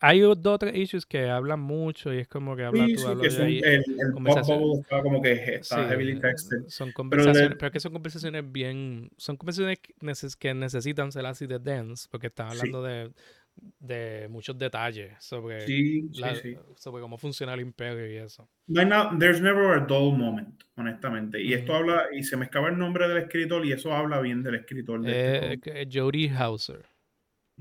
A: hay dos o tres issues que hablan mucho y es como que hablan... Sí,
B: sí, que son, el, el está como que está heavily texted.
A: Son conversaciones, pero, es que son conversaciones bien... Son conversaciones que necesitan ser así de dense, porque están hablando de de muchos detalles sobre, sobre cómo funciona el imperio y eso.
B: there's never a dull moment, honestamente. Y esto habla, y se me escapa el nombre del escritor, y eso habla bien del escritor.
A: De este eh, Jody Hauser.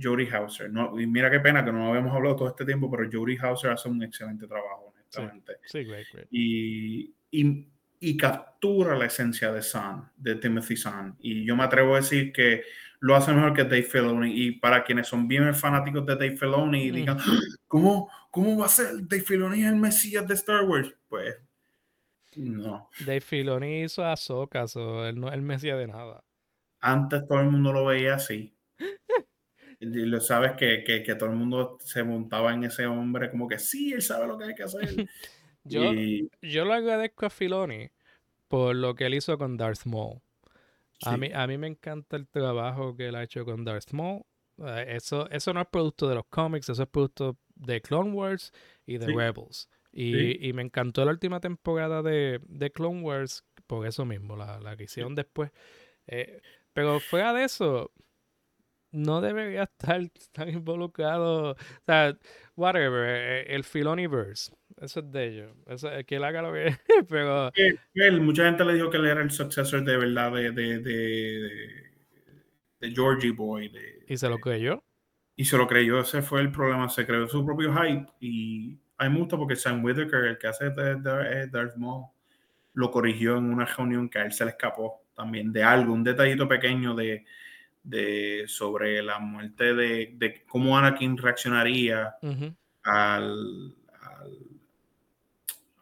B: Jody Hauser. No, y mira qué pena que no habíamos hablado todo este tiempo, pero Jody Hauser hace un excelente trabajo, honestamente.
A: Sí, great, great.
B: Y, y, y, captura la esencia de Sun, de Timothy Sun. Y yo me atrevo a decir que lo hace mejor que Dave Filoni. Y para quienes son bien fanáticos de Dave Filoni y digan, ¿cómo, ¿cómo va a ser Dave Filoni el Mesías de Star Wars? Pues no.
A: Dave Filoni hizo a Ahsoka, él no es el Mesías de nada.
B: Antes todo el mundo lo veía así. y lo sabes que, que, que, todo el mundo se montaba en ese hombre como que sí, él sabe lo que hay que hacer.
A: yo, yo lo agradezco a Filoni por lo que él hizo con Darth Maul. A, mí, a mí me encanta el trabajo que él ha hecho con Darth Maul. Eh, eso, eso no es producto de los cómics, eso es producto de Clone Wars y de Rebels. Y, y, me encantó la última temporada de, de, Clone Wars por eso mismo, la, la que hicieron después. Eh, pero fuera de eso, no debería estar tan involucrado. O sea, whatever, eh, el Filoniverse, eso es de ellos. Eso, que él haga lo que. pero.
B: Él, mucha gente le dijo que él era el successor de verdad de, de, de, de Georgie Boy.
A: ¿Y se lo creyó?
B: Y se lo creyó, ese fue el problema. Se creó su propio hype. Y hay mucho porque Sam Whitaker, el que hace de, Darth Maul, lo corrigió en una reunión que a él se le escapó también de algo, un detallito pequeño de de, sobre la muerte de, de cómo Anakin reaccionaría al,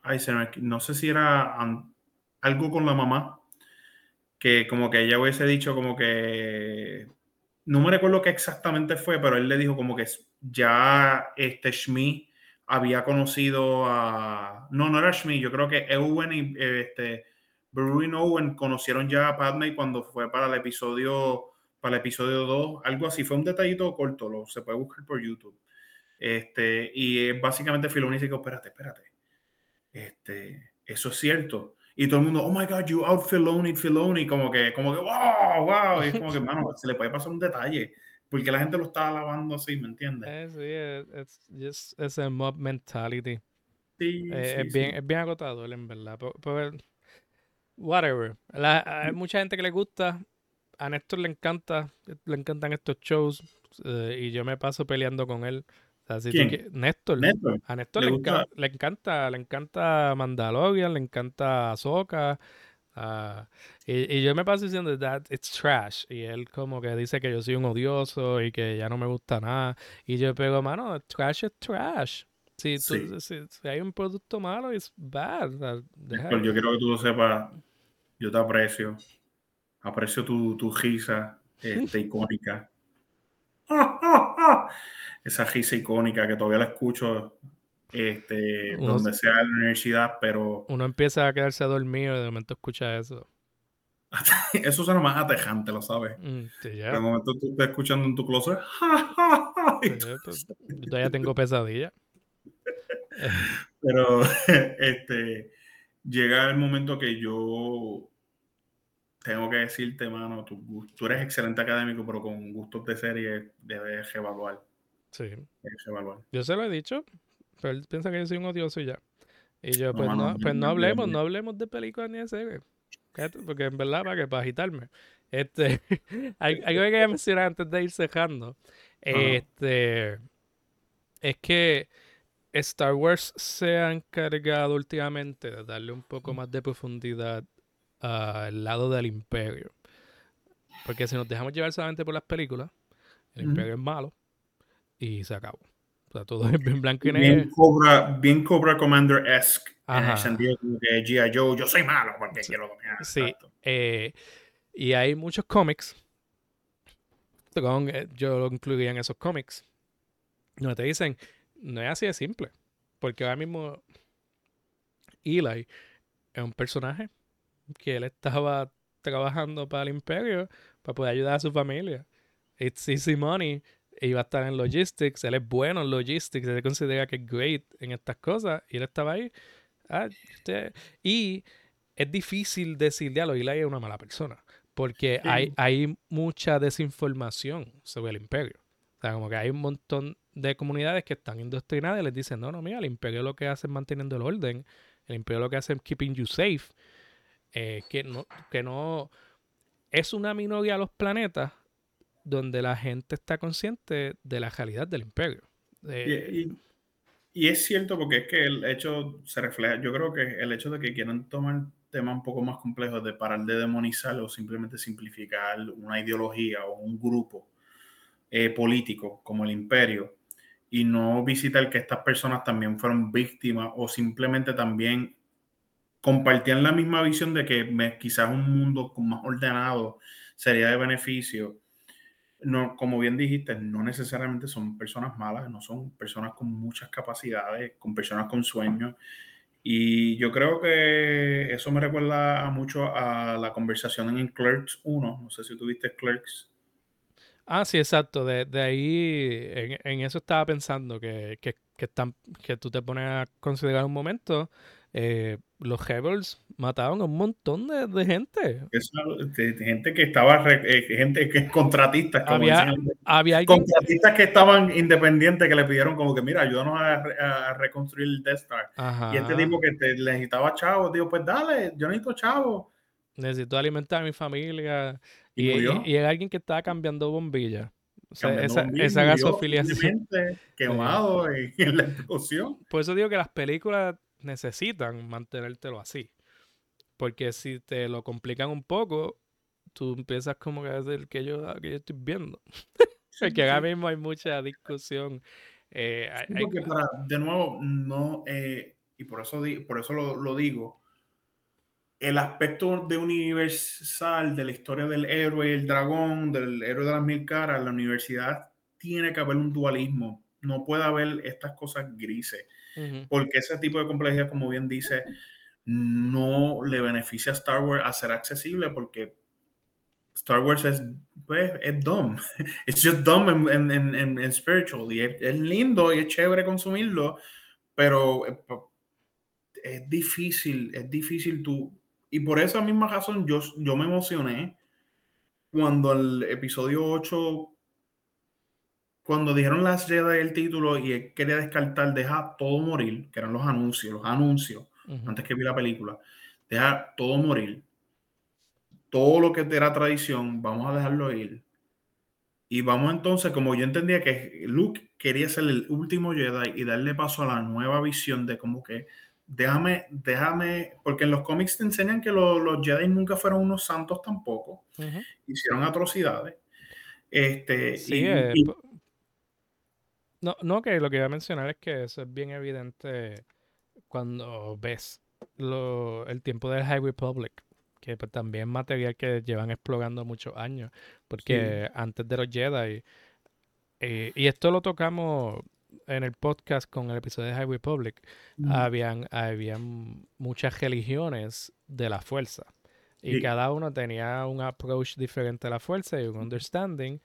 B: ay, no sé si era algo con la mamá, que como que ella hubiese dicho como que, no me recuerdo qué exactamente fue, pero él le dijo como que ya este Shmi había conocido a, no, no era Shmi, yo creo que Ewen y este, Bruin Owen conocieron ya a Padme cuando fue para el episodio para el episodio 2, algo así. Fue un detallito corto, lo se puede buscar por YouTube. Este, y es básicamente Filoni dice, espérate, espérate. Este, eso es cierto. Y todo el mundo, oh my God, you out Filoni, Filoni, como que, como que, wow, wow. Y es como que, mano, se le puede pasar un detalle. Porque la gente lo está alabando así, ¿me entiendes?
A: Eh, sí, es el mob mentality.
B: Sí,
A: eh, es, Bien, es bien agotador, en verdad. whatever. hay mucha gente que le gusta a Néstor le encanta, le encantan estos shows eh, y yo me paso peleando con él. Néstor, A Néstor le, encanta, le encanta Mandalorian, le encanta. Uh, y, yo me paso diciendo that it's trash. Y él como que dice que yo soy un odioso y que ya no me gusta nada. Y yo pego, mano, trash es trash. Si, si, hay un producto malo, es bad.
B: yo quiero que tú lo sepas. Yo te aprecio. Aprecio tu, tu risa este, icónica. Esa risa icónica que todavía la escucho este, donde sea en la universidad, pero...
A: Uno empieza a quedarse dormido y de momento escucha eso.
B: eso suena más atejante, lo sabes. Mm, de momento tú estás escuchando en tu closet.
A: yo todavía tengo pesadilla.
B: pero este, llega el momento que yo tengo que decirte, mano, tú, tú eres excelente académico, pero con gustos de serie debes evaluar.
A: Sí. Yo se lo he dicho, pero él piensa que yo soy un odioso y ya. Y yo, pues, no, pues no hablemos, no hablemos de películas ni de series. Porque en verdad, para que para agitarme. Este, algo que quería mencionar antes de ir cejando. Este, es que Star Wars se ha encargado últimamente de darle un poco más de profundidad al lado del imperio. Porque si nos dejamos llevar solamente por las películas, el imperio es malo y se acabó. O sea, todo es bien blanco y negro.
B: Bien Cobra, bien Cobra Commander-esque. En el sentido de que G.I. Joe, yo soy malo porque quiero dominar.
A: Sí. Eh, y hay muchos cómics. Eh, yo lo incluiría en esos cómics. Donde te dicen, no es así de simple. Porque ahora mismo Eli es un personaje que él estaba trabajando para el imperio para poder ayudar a su familia. It's easy money. Iba a estar en logistics. Él es bueno en logistics. Él considera que es great en estas cosas. Y él estaba ahí. Ah, y es difícil decirle a Eli es una mala persona. Porque hay, hay mucha desinformación sobre el imperio. O sea, como que hay un montón de comunidades que están indoctrinadas y les dicen, no, no, mira, el imperio lo que hace es manteniendo el orden. El imperio lo que hace es keeping you safe. Eh, que, no, que no es una minoría de los planetas donde la gente está consciente de la realidad del imperio.
B: y, es cierto porque es que el hecho se refleja, yo creo que el hecho de que quieran tomar temas un poco más complejos de parar de demonizar o simplemente simplificar una ideología o un grupo eh, político como el imperio y no visitar que estas personas también fueron víctimas o simplemente también compartían la misma visión de que quizás un mundo más ordenado sería de beneficio. No, como bien dijiste, no necesariamente son personas malas, no son personas con muchas capacidades, con personas con sueños. Y yo creo que eso me recuerda mucho a la conversación en Clerks 1. No sé si tuviste Clerks.
A: Ah, sí, exacto. De, ahí, en, eso estaba pensando, que, que, que, que tú te pones a considerar un momento eh, los Rebels mataron a un montón de, de gente.
B: Eso, de, de gente que estaba, re- eh, gente que contratistas, como
A: Había,
B: dicen,
A: había alguien,
B: contratistas que estaban independientes que le pidieron como que, mira, ayúdanos a, a reconstruir el Death Star.
A: Ajá.
B: Y este tipo que te, necesitaba chavos, dijo, pues dale, yo necesito chavos.
A: necesito alimentar a mi familia.
B: Y
A: Y,
B: murió.
A: y, y era alguien que estaba cambiando bombillas. O sea, esa, gasofiliación.
B: quemado en, en la explosión.
A: Por eso digo que las películas necesitan mantenértelo así. Porque si te lo complican un poco, tú empiezas como que a decir que yo, que yo estoy viendo. Porque ahora mismo hay mucha discusión. eh, hay- hay-
B: para, de nuevo, no, eh, y por eso, por eso lo, lo digo, el aspecto de universal de la historia del héroe el dragón, del héroe de las mil caras, la universidad tiene que haber un dualismo, no puede haber estas cosas grises, Porque ese tipo de complejidad, como bien dice, no le beneficia a Star Wars a ser accesible, porque Star Wars es, pues, es dumb. It's just dumb en, en, en- en spiritual. Y es, lindo y es chévere consumirlo, pero eh, es difícil, es difícil tú. Y por esa misma razón yo, yo me emocioné cuando el episodio 8, cuando dijeron las Jedi el título y él quería descartar, deja todo morir, que eran los anuncios, los anuncios,
A: ujú.
B: antes que vi la película, deja todo morir. Todo lo que era tradición, vamos a dejarlo ir. Y vamos entonces, como yo entendía que Luke quería ser el último Jedi y darle paso a la nueva visión de como que déjame, déjame, porque en los cómics te enseñan que lo- los Jedi nunca fueron unos santos tampoco,
A: Ujú.
B: hicieron atrocidades. Este,
A: Sí,
B: y-
A: eh,
B: y-
A: no, no, que lo que iba a mencionar es que eso es bien evidente cuando ves lo, el tiempo del High Republic, que pues, también es material que llevan explorando muchos años, porque antes de los Jedi, eh, y esto lo tocamos en el podcast con el episodio de High Republic, habían, habían muchas religiones de la fuerza. Y
B: Sí.
A: cada uno tenía un approach diferente a la fuerza y un understanding.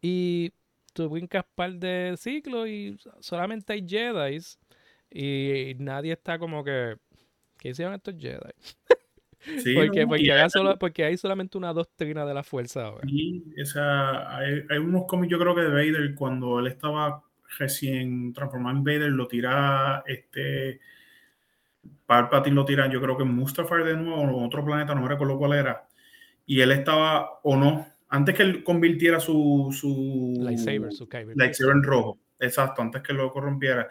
A: Y tú brincas par de ciclos y solamente hay Jedi. Y nadie está como que. ¿Qué hicieron estos Jedi?
B: sí,
A: porque,
B: ¿no?
A: porque,
B: Y
A: ahora solo- porque hay solamente una doctrina de la fuerza ahora.
B: Y esa, hay, hay unos cómics, yo creo que de Vader, cuando él estaba recién transformado en Vader, lo tira este. Palpatine lo tira, yo creo que en Mustafar de nuevo, o en otro planeta, no me recuerdo cuál era. Y él estaba, o no, antes que él convirtiera su. su
A: Lightsaber, su
B: lightsaber en rojo. Exacto, antes que lo corrompiera.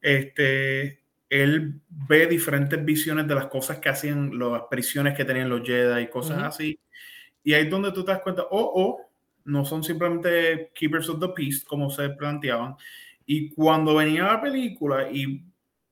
B: Este, él ve diferentes visiones de las cosas que hacían, las prisiones que tenían los Jedi y cosas
A: Ujú.
B: así. Y ahí es donde tú te das cuenta, oh, oh, no son simplemente Keepers of the Peace, como se planteaban. Y cuando venía la película y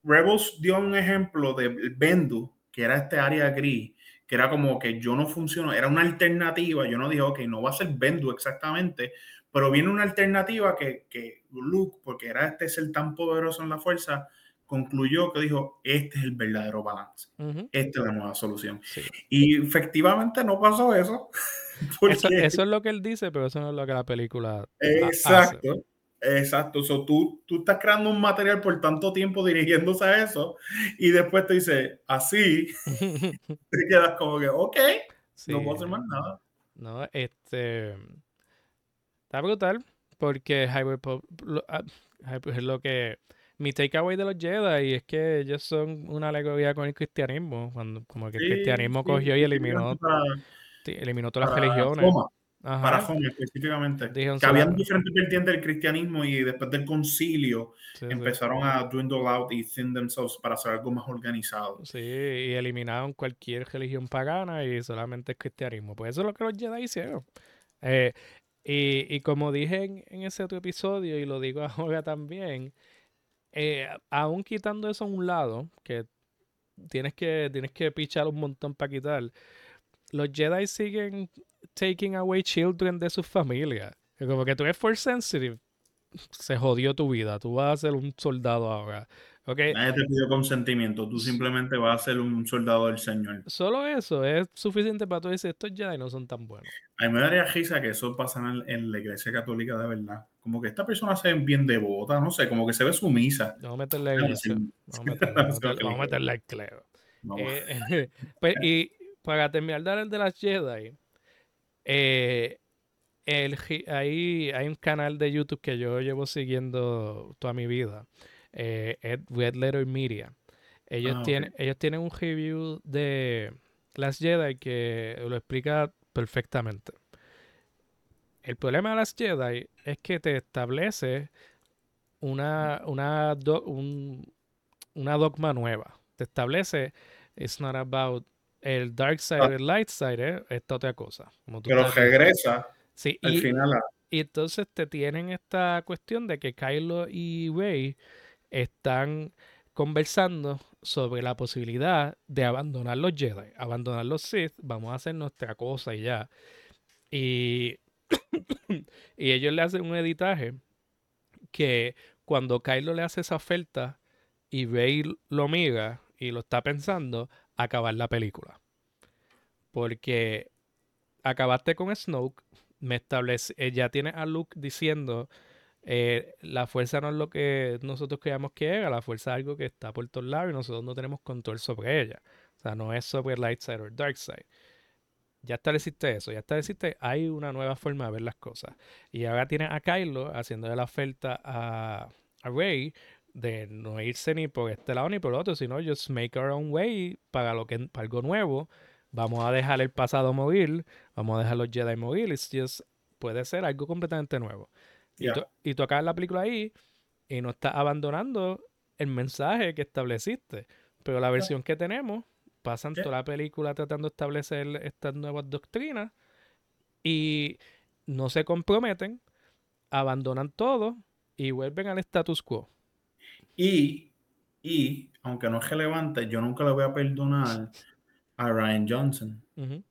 B: Rebels dio un ejemplo de Bendu, que era este área gris, que era como que yo no funciono, era una alternativa. Yo no dije, ok, no va a ser Bendu exactamente, pero viene una alternativa que, que Luke, porque era este ser tan poderoso en la fuerza, concluyó que dijo, este es el verdadero balance,
A: Ujú,
B: esta es la nueva solución.
A: sí.
B: Y efectivamente no pasó eso. porque-
A: Eso, eso es lo que él dice, pero eso no es lo que la película ha- hace.
B: Exacto. So, tú, tú estás creando un material por tanto tiempo dirigiéndose a eso y después te dice así, te quedas como que, ok,
A: Sí.
B: no puedo hacer más nada.
A: No, este. Está brutal. Porque Repu- lo, ah, es lo que. Mi takeaway de los Jedi es que ellos son una alegoría con el cristianismo. Cuando, como que el
B: Sí,
A: cristianismo
B: sí,
A: cogió y eliminó,
B: Para,
A: eliminó todas las religiones. Ajá.
B: para Roma específicamente. Que habían diferentes vertientes del cristianismo y después del concilio
A: Sí, sí.
B: empezaron a dwindle out y thin themselves para hacer algo más organizado.
A: Sí, y eliminaron cualquier religión pagana y solamente el cristianismo. Pues eso es lo que los Jedi hicieron. Eh, y, y como dije en, en ese otro episodio, y lo digo ahora también, eh, aún quitando eso a un lado, que tienes que, tienes que pichar un montón para quitar, los Jedi siguen taking away children de sus familias. Como que tú eres force sensitive, se jodió tu vida, tú vas a ser un soldado ahora. ¿ok?
B: Nadie te pidió consentimiento, tú simplemente vas a ser un soldado del Señor.
A: Solo eso es suficiente para tú decir, estos Jedi no son tan buenos.
B: A mí me daría risa que eso pasa en, en la iglesia católica de verdad. Como que esta persona se ve bien devota, no sé, como que se ve sumisa.
A: Vamos a meterle a iglesia. Vamos a meterle, al clero.
B: No,
A: Eh, pues, y para terminar de hablar de las Jedi, eh, el, hay, hay un canal de YouTube que yo llevo siguiendo toda mi vida, eh, es Red Letter Media. Ellos,
B: Ah,
A: tienen, ellos tienen un review de las Jedi que lo explica perfectamente. El problema de las Jedi es que te establece una, una, do- un- una dogma nueva. Te establece, it's not about el dark side
B: Ah.
A: el light side, eh, esta otra cosa. Como tú
B: Pero regresa
A: Sí,
B: al
A: y,
B: final a-
A: y entonces te tienen esta cuestión de que Kylo y Rey están conversando sobre la posibilidad de abandonar los Jedi, abandonar los Sith, vamos a hacer nuestra cosa y ya. Y, y ellos le hacen un editaje que cuando Kylo le hace esa oferta y Rey lo mira y lo está pensando, acabar la película. Porque acabaste con Snoke, me establece, eh, ya tienes a Luke diciendo eh, la fuerza no es lo que nosotros creíamos que era, la fuerza es algo que está por todos lados y nosotros no tenemos control sobre ella. O sea, no es sobre light side o dark side. Ya estableciste eso, ya estableciste, hay una nueva forma de ver las cosas. Y ahora tienes a Kylo haciéndole la oferta a, a Rey de no irse ni por este lado ni por el otro, sino just make our own way para, lo que, para algo nuevo. Vamos a dejar el pasado morir, vamos a dejar los Jedi morir, it's just, puede ser algo completamente nuevo. Y, tú, y tú acabas la película ahí y no estás abandonando el mensaje que estableciste. Pero la versión que tenemos, pasan toda la película tratando de establecer estas nuevas doctrinas y no se comprometen, abandonan todo y vuelven al status quo.
B: Y, y, aunque no es relevante, yo nunca le voy a perdonar a Ryan Johnson.
A: Ujú.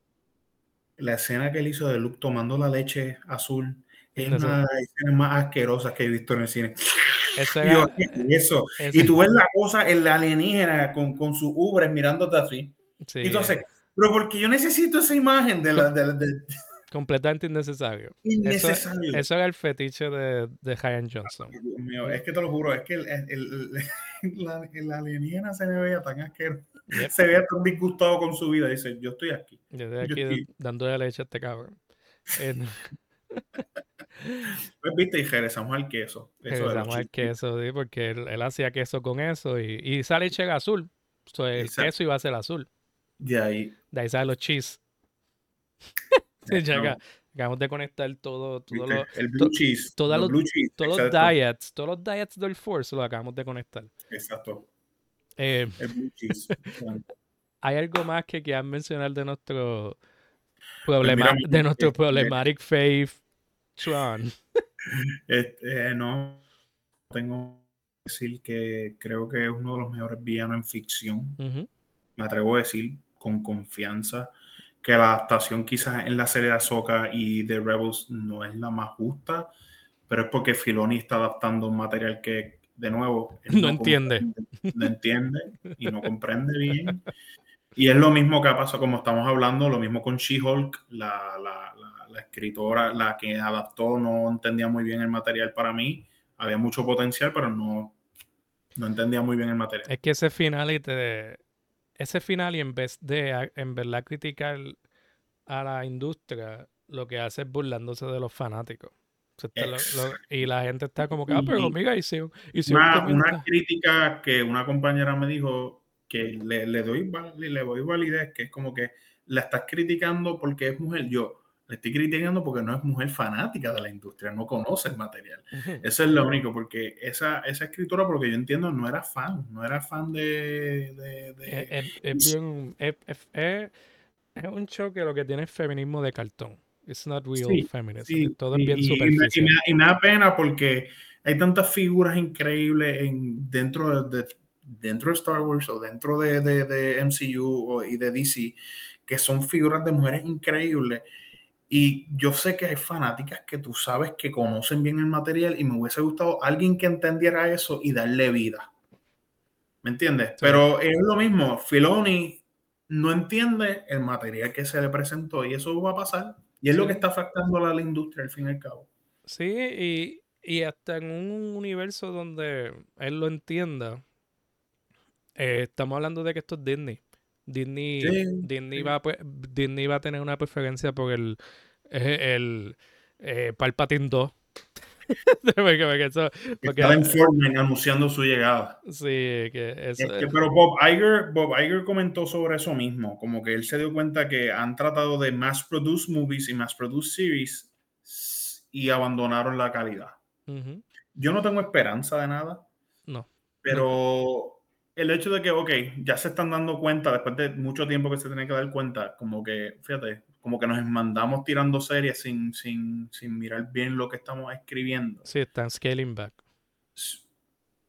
B: La escena que él hizo de Luke tomando la leche azul es
A: Eso-
B: una de las escenas más asquerosas que he visto en el cine.
A: Eso
B: Y yo,
A: era,
B: ¿qué es eso?
A: ese-
B: Y tú ves la cosa, el alienígena con, con su ubres mirándote así.
A: sí,
B: tú haces, pero porque yo necesito esa imagen de la de, la- de-
A: completamente innecesario. Eso,
B: innecesario.
A: eso era el fetiche de, de Ryan Johnson.
B: Dios mío, es que te lo juro, es que el, el, el- la- el alienígena se me veía tan asqueroso,
A: Yep.
B: se veía tan disgustado con su vida. Dice, yo estoy aquí.
A: Yo estoy
B: Yo
A: aquí
B: estoy-
A: dándole leche a este cabrón. Eh,
B: Pues viste, y regresamos al queso. Eso
A: Regresamos al queso, sí, porque él, él hacía queso con eso y, y sale leche era azul. So, el
B: Exacto.
A: queso iba a ser azul.
B: De ahí.
A: De ahí salen los cheese. Sí, ya
B: no,
A: acá- acabamos de conectar todo, todo
B: viste,
A: lo-
B: el blue cheese.
A: todas
B: los
A: los-
B: blue cheese.
A: todos los diets, todos los diets del Force lo acabamos de conectar.
B: Exacto.
A: Eh,
B: El blue cheese.
A: ¿Hay algo más que quieran mencionar de nuestro
B: Pues
A: problema,
B: mira,
A: de nuestro
B: este,
A: problematic faith Tron?
B: Este, eh, no tengo que decir que creo que es uno de los mejores villanos en ficción. Me atrevo a decir con confianza que la adaptación quizás en la serie de Ahsoka y de Rebels no es la más justa, pero es porque Filoni está adaptando un material que, de nuevo, él
A: No entiende.
B: No entiende y no comprende bien. Y es lo mismo que ha pasado, como estamos hablando, lo mismo con She-Hulk, la, la- la- la escritora, la que adaptó, no entendía muy bien el material para mí. Había mucho potencial, pero no, no entendía muy bien el material.
A: Es que ese final y te, ese final y en vez de en verdad criticar a la industria, lo que hace es burlándose de los fanáticos. Lo- lo- y la gente está como que, ah, pero
B: Y-
A: mira, hicieron, hicieron
B: Una, una
A: comenta-".
B: crítica que una compañera me dijo que le, le doy, le doy validez, que es como que la estás criticando porque es mujer. Yo le estoy criticando porque no es mujer fanática de la industria, no conoce el material. Eso es lo único, porque esa, esa escritora, porque yo entiendo, no era fan, no era fan de... de- de-
A: Es, es- bien, es, un show que lo que tiene es feminismo de cartón. It's not real
B: Sí,
A: feminism.
B: Sí,
A: Todo es bien
B: y-
A: superficial.
B: me, y me da pena porque hay tantas figuras increíbles en, dentro, de, de- dentro de Star Wars o dentro de, de- de MCU o- y de DC que son figuras de mujeres increíbles. Y yo sé que hay fanáticas que tú sabes que conocen bien el material y me hubiese gustado alguien que entendiera eso y darle vida. ¿Me entiendes?
A: Sí.
B: Pero es lo mismo. Filoni no entiende el material que se le presentó y eso va a pasar. Y es lo que está afectando a la industria al fin y al cabo.
A: Sí, y, y hasta en un universo donde él lo entienda, eh, estamos hablando de que esto es Disney. Disney,
B: Sí,
A: Disney,
B: sí.
A: Va, a, pre- Disney va a tener una preferencia por el, el, el eh, Palpatine 2. porque, porque eso, porque,
B: Está en Fortnite anunciando su llegada.
A: sí, que eso
B: Este,
A: es-
B: pero Bob Iger, Bob Iger comentó sobre eso mismo, como que él se dio cuenta que han tratado de mass produce movies y mass produce series y abandonaron la calidad. Yo no tengo esperanza de nada,
A: No.
B: pero el hecho de que, ok, ya se están dando cuenta después de mucho tiempo que se tienen que dar cuenta, como que, fíjate, como que nos mandamos tirando series sin, sin, sin mirar bien lo que estamos escribiendo.
A: Sí, están scaling back.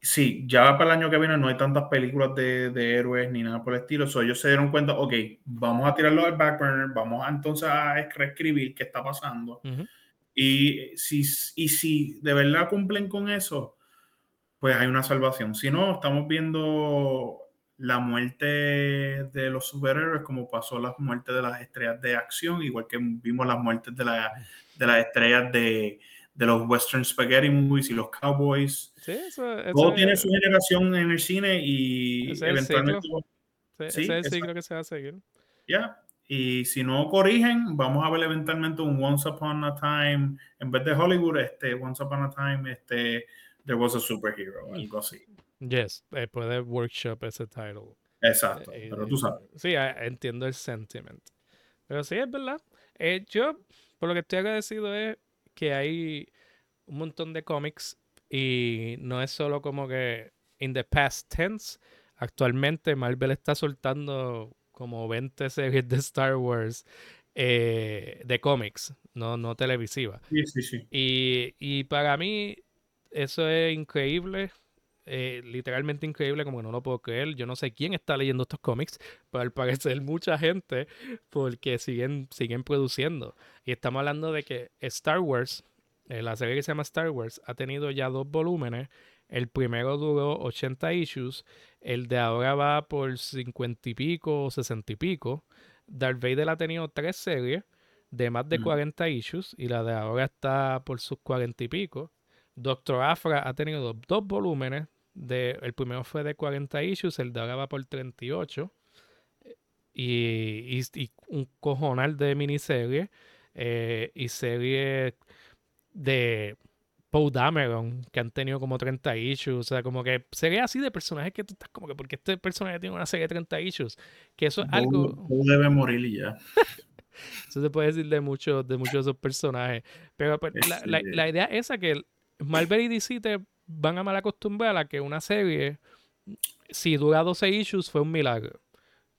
B: Sí, ya para el año que viene no hay tantas películas de, de héroes ni nada por el estilo. So, ellos se dieron cuenta, ok, vamos a tirarlo al back burner, vamos a, entonces a reescribir qué está pasando.
A: Ujú.
B: Y si, y si de verdad cumplen con eso, pues hay una salvación. Si no, estamos viendo la muerte de los superhéroes como pasó la muerte de las estrellas de acción, igual que vimos las muertes de, la, de las estrellas de, de los western spaghetti movies y los cowboys.
A: Sí, eso, eso
B: Todo
A: es-
B: tiene su generación en el cine y
A: Ese es el
B: eventualmente,
A: ese-
B: sí,
A: ese es el ciclo que se va a seguir.
B: ya. Y si no corrigen, vamos a ver eventualmente un Once Upon a Time, en vez de Hollywood, este Once Upon a Time, este There was a superhero, algo así.
A: Yes, eh, puede workshop ese title.
B: Exacto,
A: Eh,
B: pero
A: eh,
B: tú sabes.
A: Sí, entiendo el sentiment. Pero sí, es verdad. Eh, yo, por lo que estoy agradecido es que hay un montón de cómics y no es solo como que in the past tense. Actualmente Marvel está soltando como 20 series de Star Wars eh, de cómics, no, no televisivas.
B: Sí, sí, sí.
A: Y, y para mí eso es increíble, eh, literalmente increíble, como que no lo puedo creer. Yo no sé quién está leyendo estos cómics, pero al parecer mucha gente, porque siguen, siguen produciendo. Y estamos hablando de que Star Wars, eh, la serie que se llama Star Wars, ha tenido ya dos volúmenes. El primero duró 80 issues, el de ahora va por 50 y pico o 60 y pico. Darth Vader ha tenido tres series de más de
B: Mm.
A: 40 issues y la de ahora está por sus 40 y pico. Doctor Afra ha tenido dos, dos volúmenes. De, el primero fue de 40 issues, el de ahora va por 38. Y, y, y un cojonal de miniseries eh, y series de Poe Dameron que han tenido como 30 issues. O sea, como que series así de personajes que tú estás como que, porque este personaje tiene una serie de 30 issues? Que eso es algo.
B: Poe debe morir y ya.
A: Eso se puede decir de muchos de muchos de esos personajes. Pero pues, la, la- la idea es esa que el- Marvel y DC te van a mal acostumbrar a que una serie, si dura 12 issues, fue un milagro.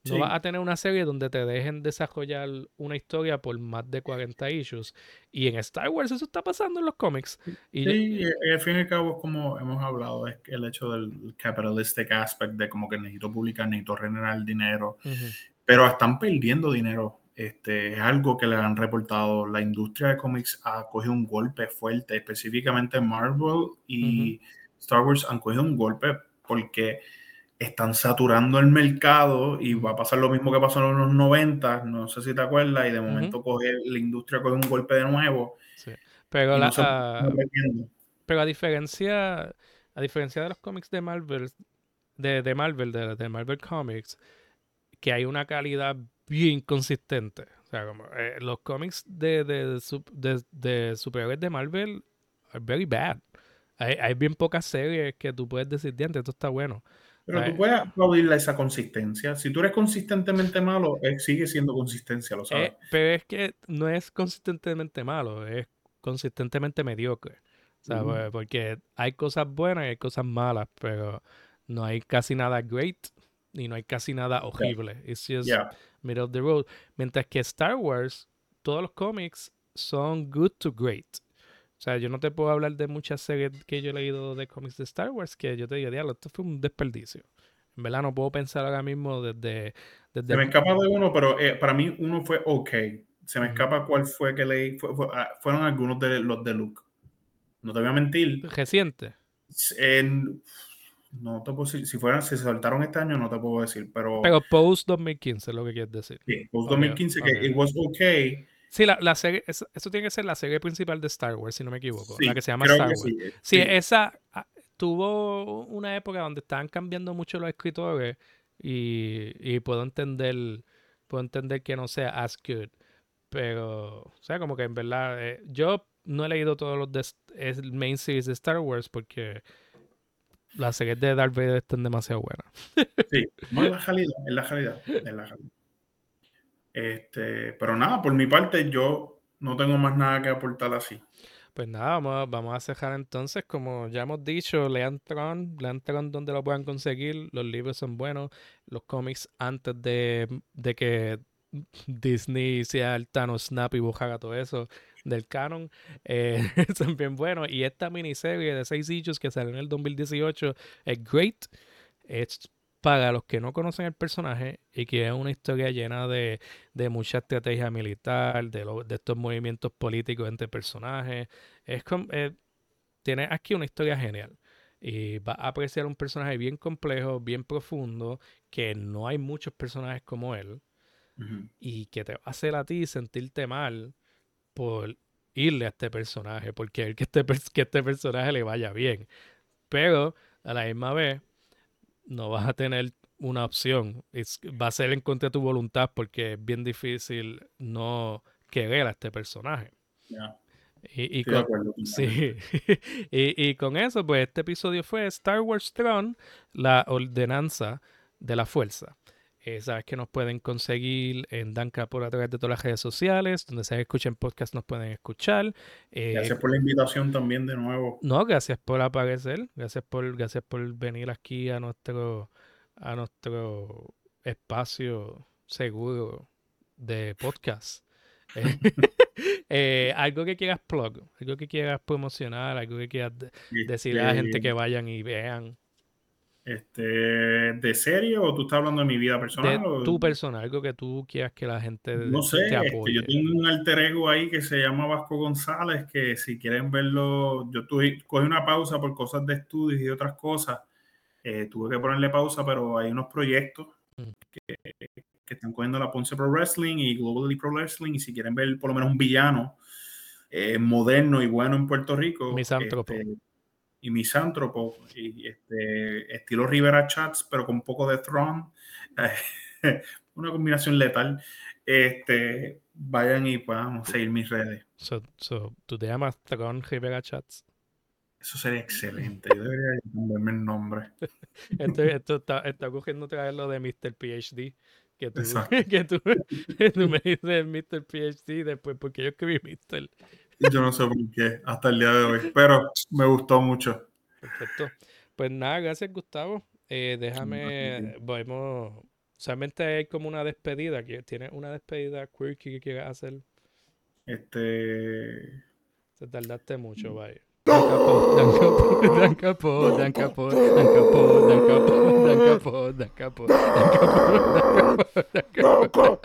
A: No
B: Sí.
A: vas a tener una serie donde te dejen desarrollar una historia por más de 40 issues. Y en Star Wars eso está pasando en los cómics. Y yo-
B: Sí, y al fin y al cabo, como hemos hablado, es que el hecho del capitalistic aspect de como que necesito publicar, necesito generar dinero, pero están perdiendo dinero. Este, es algo que le han reportado. La industria de cómics ha cogido un golpe fuerte, específicamente Marvel y Star Wars han cogido un golpe porque están saturando el mercado y va a pasar lo mismo que pasó en los 90, no sé si te acuerdas, y de momento coge, la industria coge un golpe de nuevo.
A: sí. Pero, la,
B: no se- perdiendo.
A: pero a diferencia a diferencia de los cómics de Marvel de, de Marvel de, de Marvel Comics que hay una calidad bien consistente o sea como eh, los cómics de de, de, de superhéroes de Marvel are very bad hay, hay bien pocas series que tú puedes decir diante esto está bueno
B: Pero tú puedes aplaudirle esa consistencia. Si tú eres consistentemente malo, él sigue siendo consistencia, lo sabes.
A: Eh, pero es que no es consistentemente malo, es consistentemente mediocre.
B: Ujú.
A: pues, porque hay cosas buenas y hay cosas malas, pero no hay casi nada great y no hay casi nada horrible. It's just. Middle of the road. Mientras que Star Wars, todos los cómics son good to great. O sea, yo no te puedo hablar de muchas series que yo he leído de cómics de Star Wars que yo te digo, diablo, esto fue un desperdicio. En verdad no puedo pensar ahora mismo desde... desde
B: Se me escapa de uno, pero eh, para mí uno fue ok. Se me escapa cuál fue que leí. Fue- fue- ah, fueron algunos de los de Luke. No te voy a mentir.
A: reciente.
B: En- no te puedo decir. Si fueran, si se soltaron este año, no te puedo decir. Pero,
A: Pero post 2015 es lo que quieres decir.
B: sí, post
A: Ok,
B: 2015,
A: ok.
B: que it was okay.
A: Sí, la, la serie, eso, eso tiene que ser la serie principal de Star Wars, si no me equivoco.
B: Sí,
A: la que se llama Star Wars.
B: sí,
A: Sí,
B: sí.
A: esa ah, tuvo una época donde estaban cambiando mucho los escritores y, y puedo entender puedo entender que no sea as good. Pero, o sea, como que en verdad, eh, yo no he leído todos los de, el main series de Star Wars porque las series de Darth Vader están demasiado buenas.
B: sí, no es la calidad, es la calidad, es la calidad. Este, pero nada, por mi parte, yo no tengo más nada que aportar así.
A: Pues nada, vamos, vamos a cerrar entonces. Como ya hemos dicho, lean Tron, lean Tron donde lo puedan conseguir. Los libros son buenos. Los cómics antes de, de que Disney sea el Thanos Snap y bujara todo eso del canon, eh, son bien buenos. Y esta miniserie de seis issues que salió en el 2018 es great. Es para los que no conocen el personaje y que es una historia llena de, de mucha estrategia militar, de, de, estos movimientos políticos entre personajes. Es eh, tiene aquí una historia genial. Y va a apreciar un personaje bien complejo, bien profundo, que no hay muchos personajes como él. Y que te va a hacer a ti sentirte mal por irle a este personaje, porque el que este, que este personaje le vaya bien. Pero a la misma vez no vas a tener una opción. va a ser en contra de tu voluntad porque es bien difícil no querer a este personaje. Y, con, sí. y, con eso, pues este episodio fue Star Wars Tron, la ordenanza de la fuerza. Eh, sabes que nos pueden conseguir en Danca por a través de todas las redes sociales, donde se escuchen podcast nos pueden escuchar.
B: Eh, gracias por la invitación también de nuevo.
A: No, gracias por aparecer, gracias por, gracias por venir aquí a nuestro, a nuestro espacio seguro de podcast. Eh, algo que quieras plug, algo que quieras promocionar, algo que quieras decir a la gente que vayan y vean.
B: Este, ¿De serie o tú estás hablando de mi vida personal?
A: De tu personal, algo que tú quieras que la gente
B: no sé, te este, apoye. yo tengo un alter ego ahí que se llama Vasco González, que si quieren verlo, yo tuve, cogí una pausa por cosas de estudios y otras cosas. Eh, tuve que ponerle pausa, pero hay unos proyectos mm. que, que, están cogiendo la Ponce Pro Wrestling y Global Pro Wrestling. Y si quieren ver por lo menos un villano eh, moderno y bueno en Puerto Rico,
A: Misántropo. Este,
B: y misántropo, y este, estilo Rivera Chats, pero con un poco de Throne, una combinación letal. Este, vayan y puedan seguir mis redes.
A: So, so, ¿Tú te llamas Throne Rivera Chats?
B: Eso sería excelente. Yo debería cambiarme el nombre.
A: esto, esto está, está cogiendo lo de Mr. PhD. Que tú, que tú, tú, me dices Mr. PhD después, porque yo escribí Mr.
B: Yo no sé por qué, hasta el día de hoy, pero me gustó mucho.
A: Perfecto. Pues nada, gracias Gustavo. Eh, déjame, vamos, solamente hay como una despedida, que tiene una despedida quirky que quieras hacer.
B: Este...
A: Te tardaste mucho, vaya. Dan dan capo, dan capo, dan capo, dan capo, dan capo, dan capo, dan capo, dan capo, dan capo, dan capo.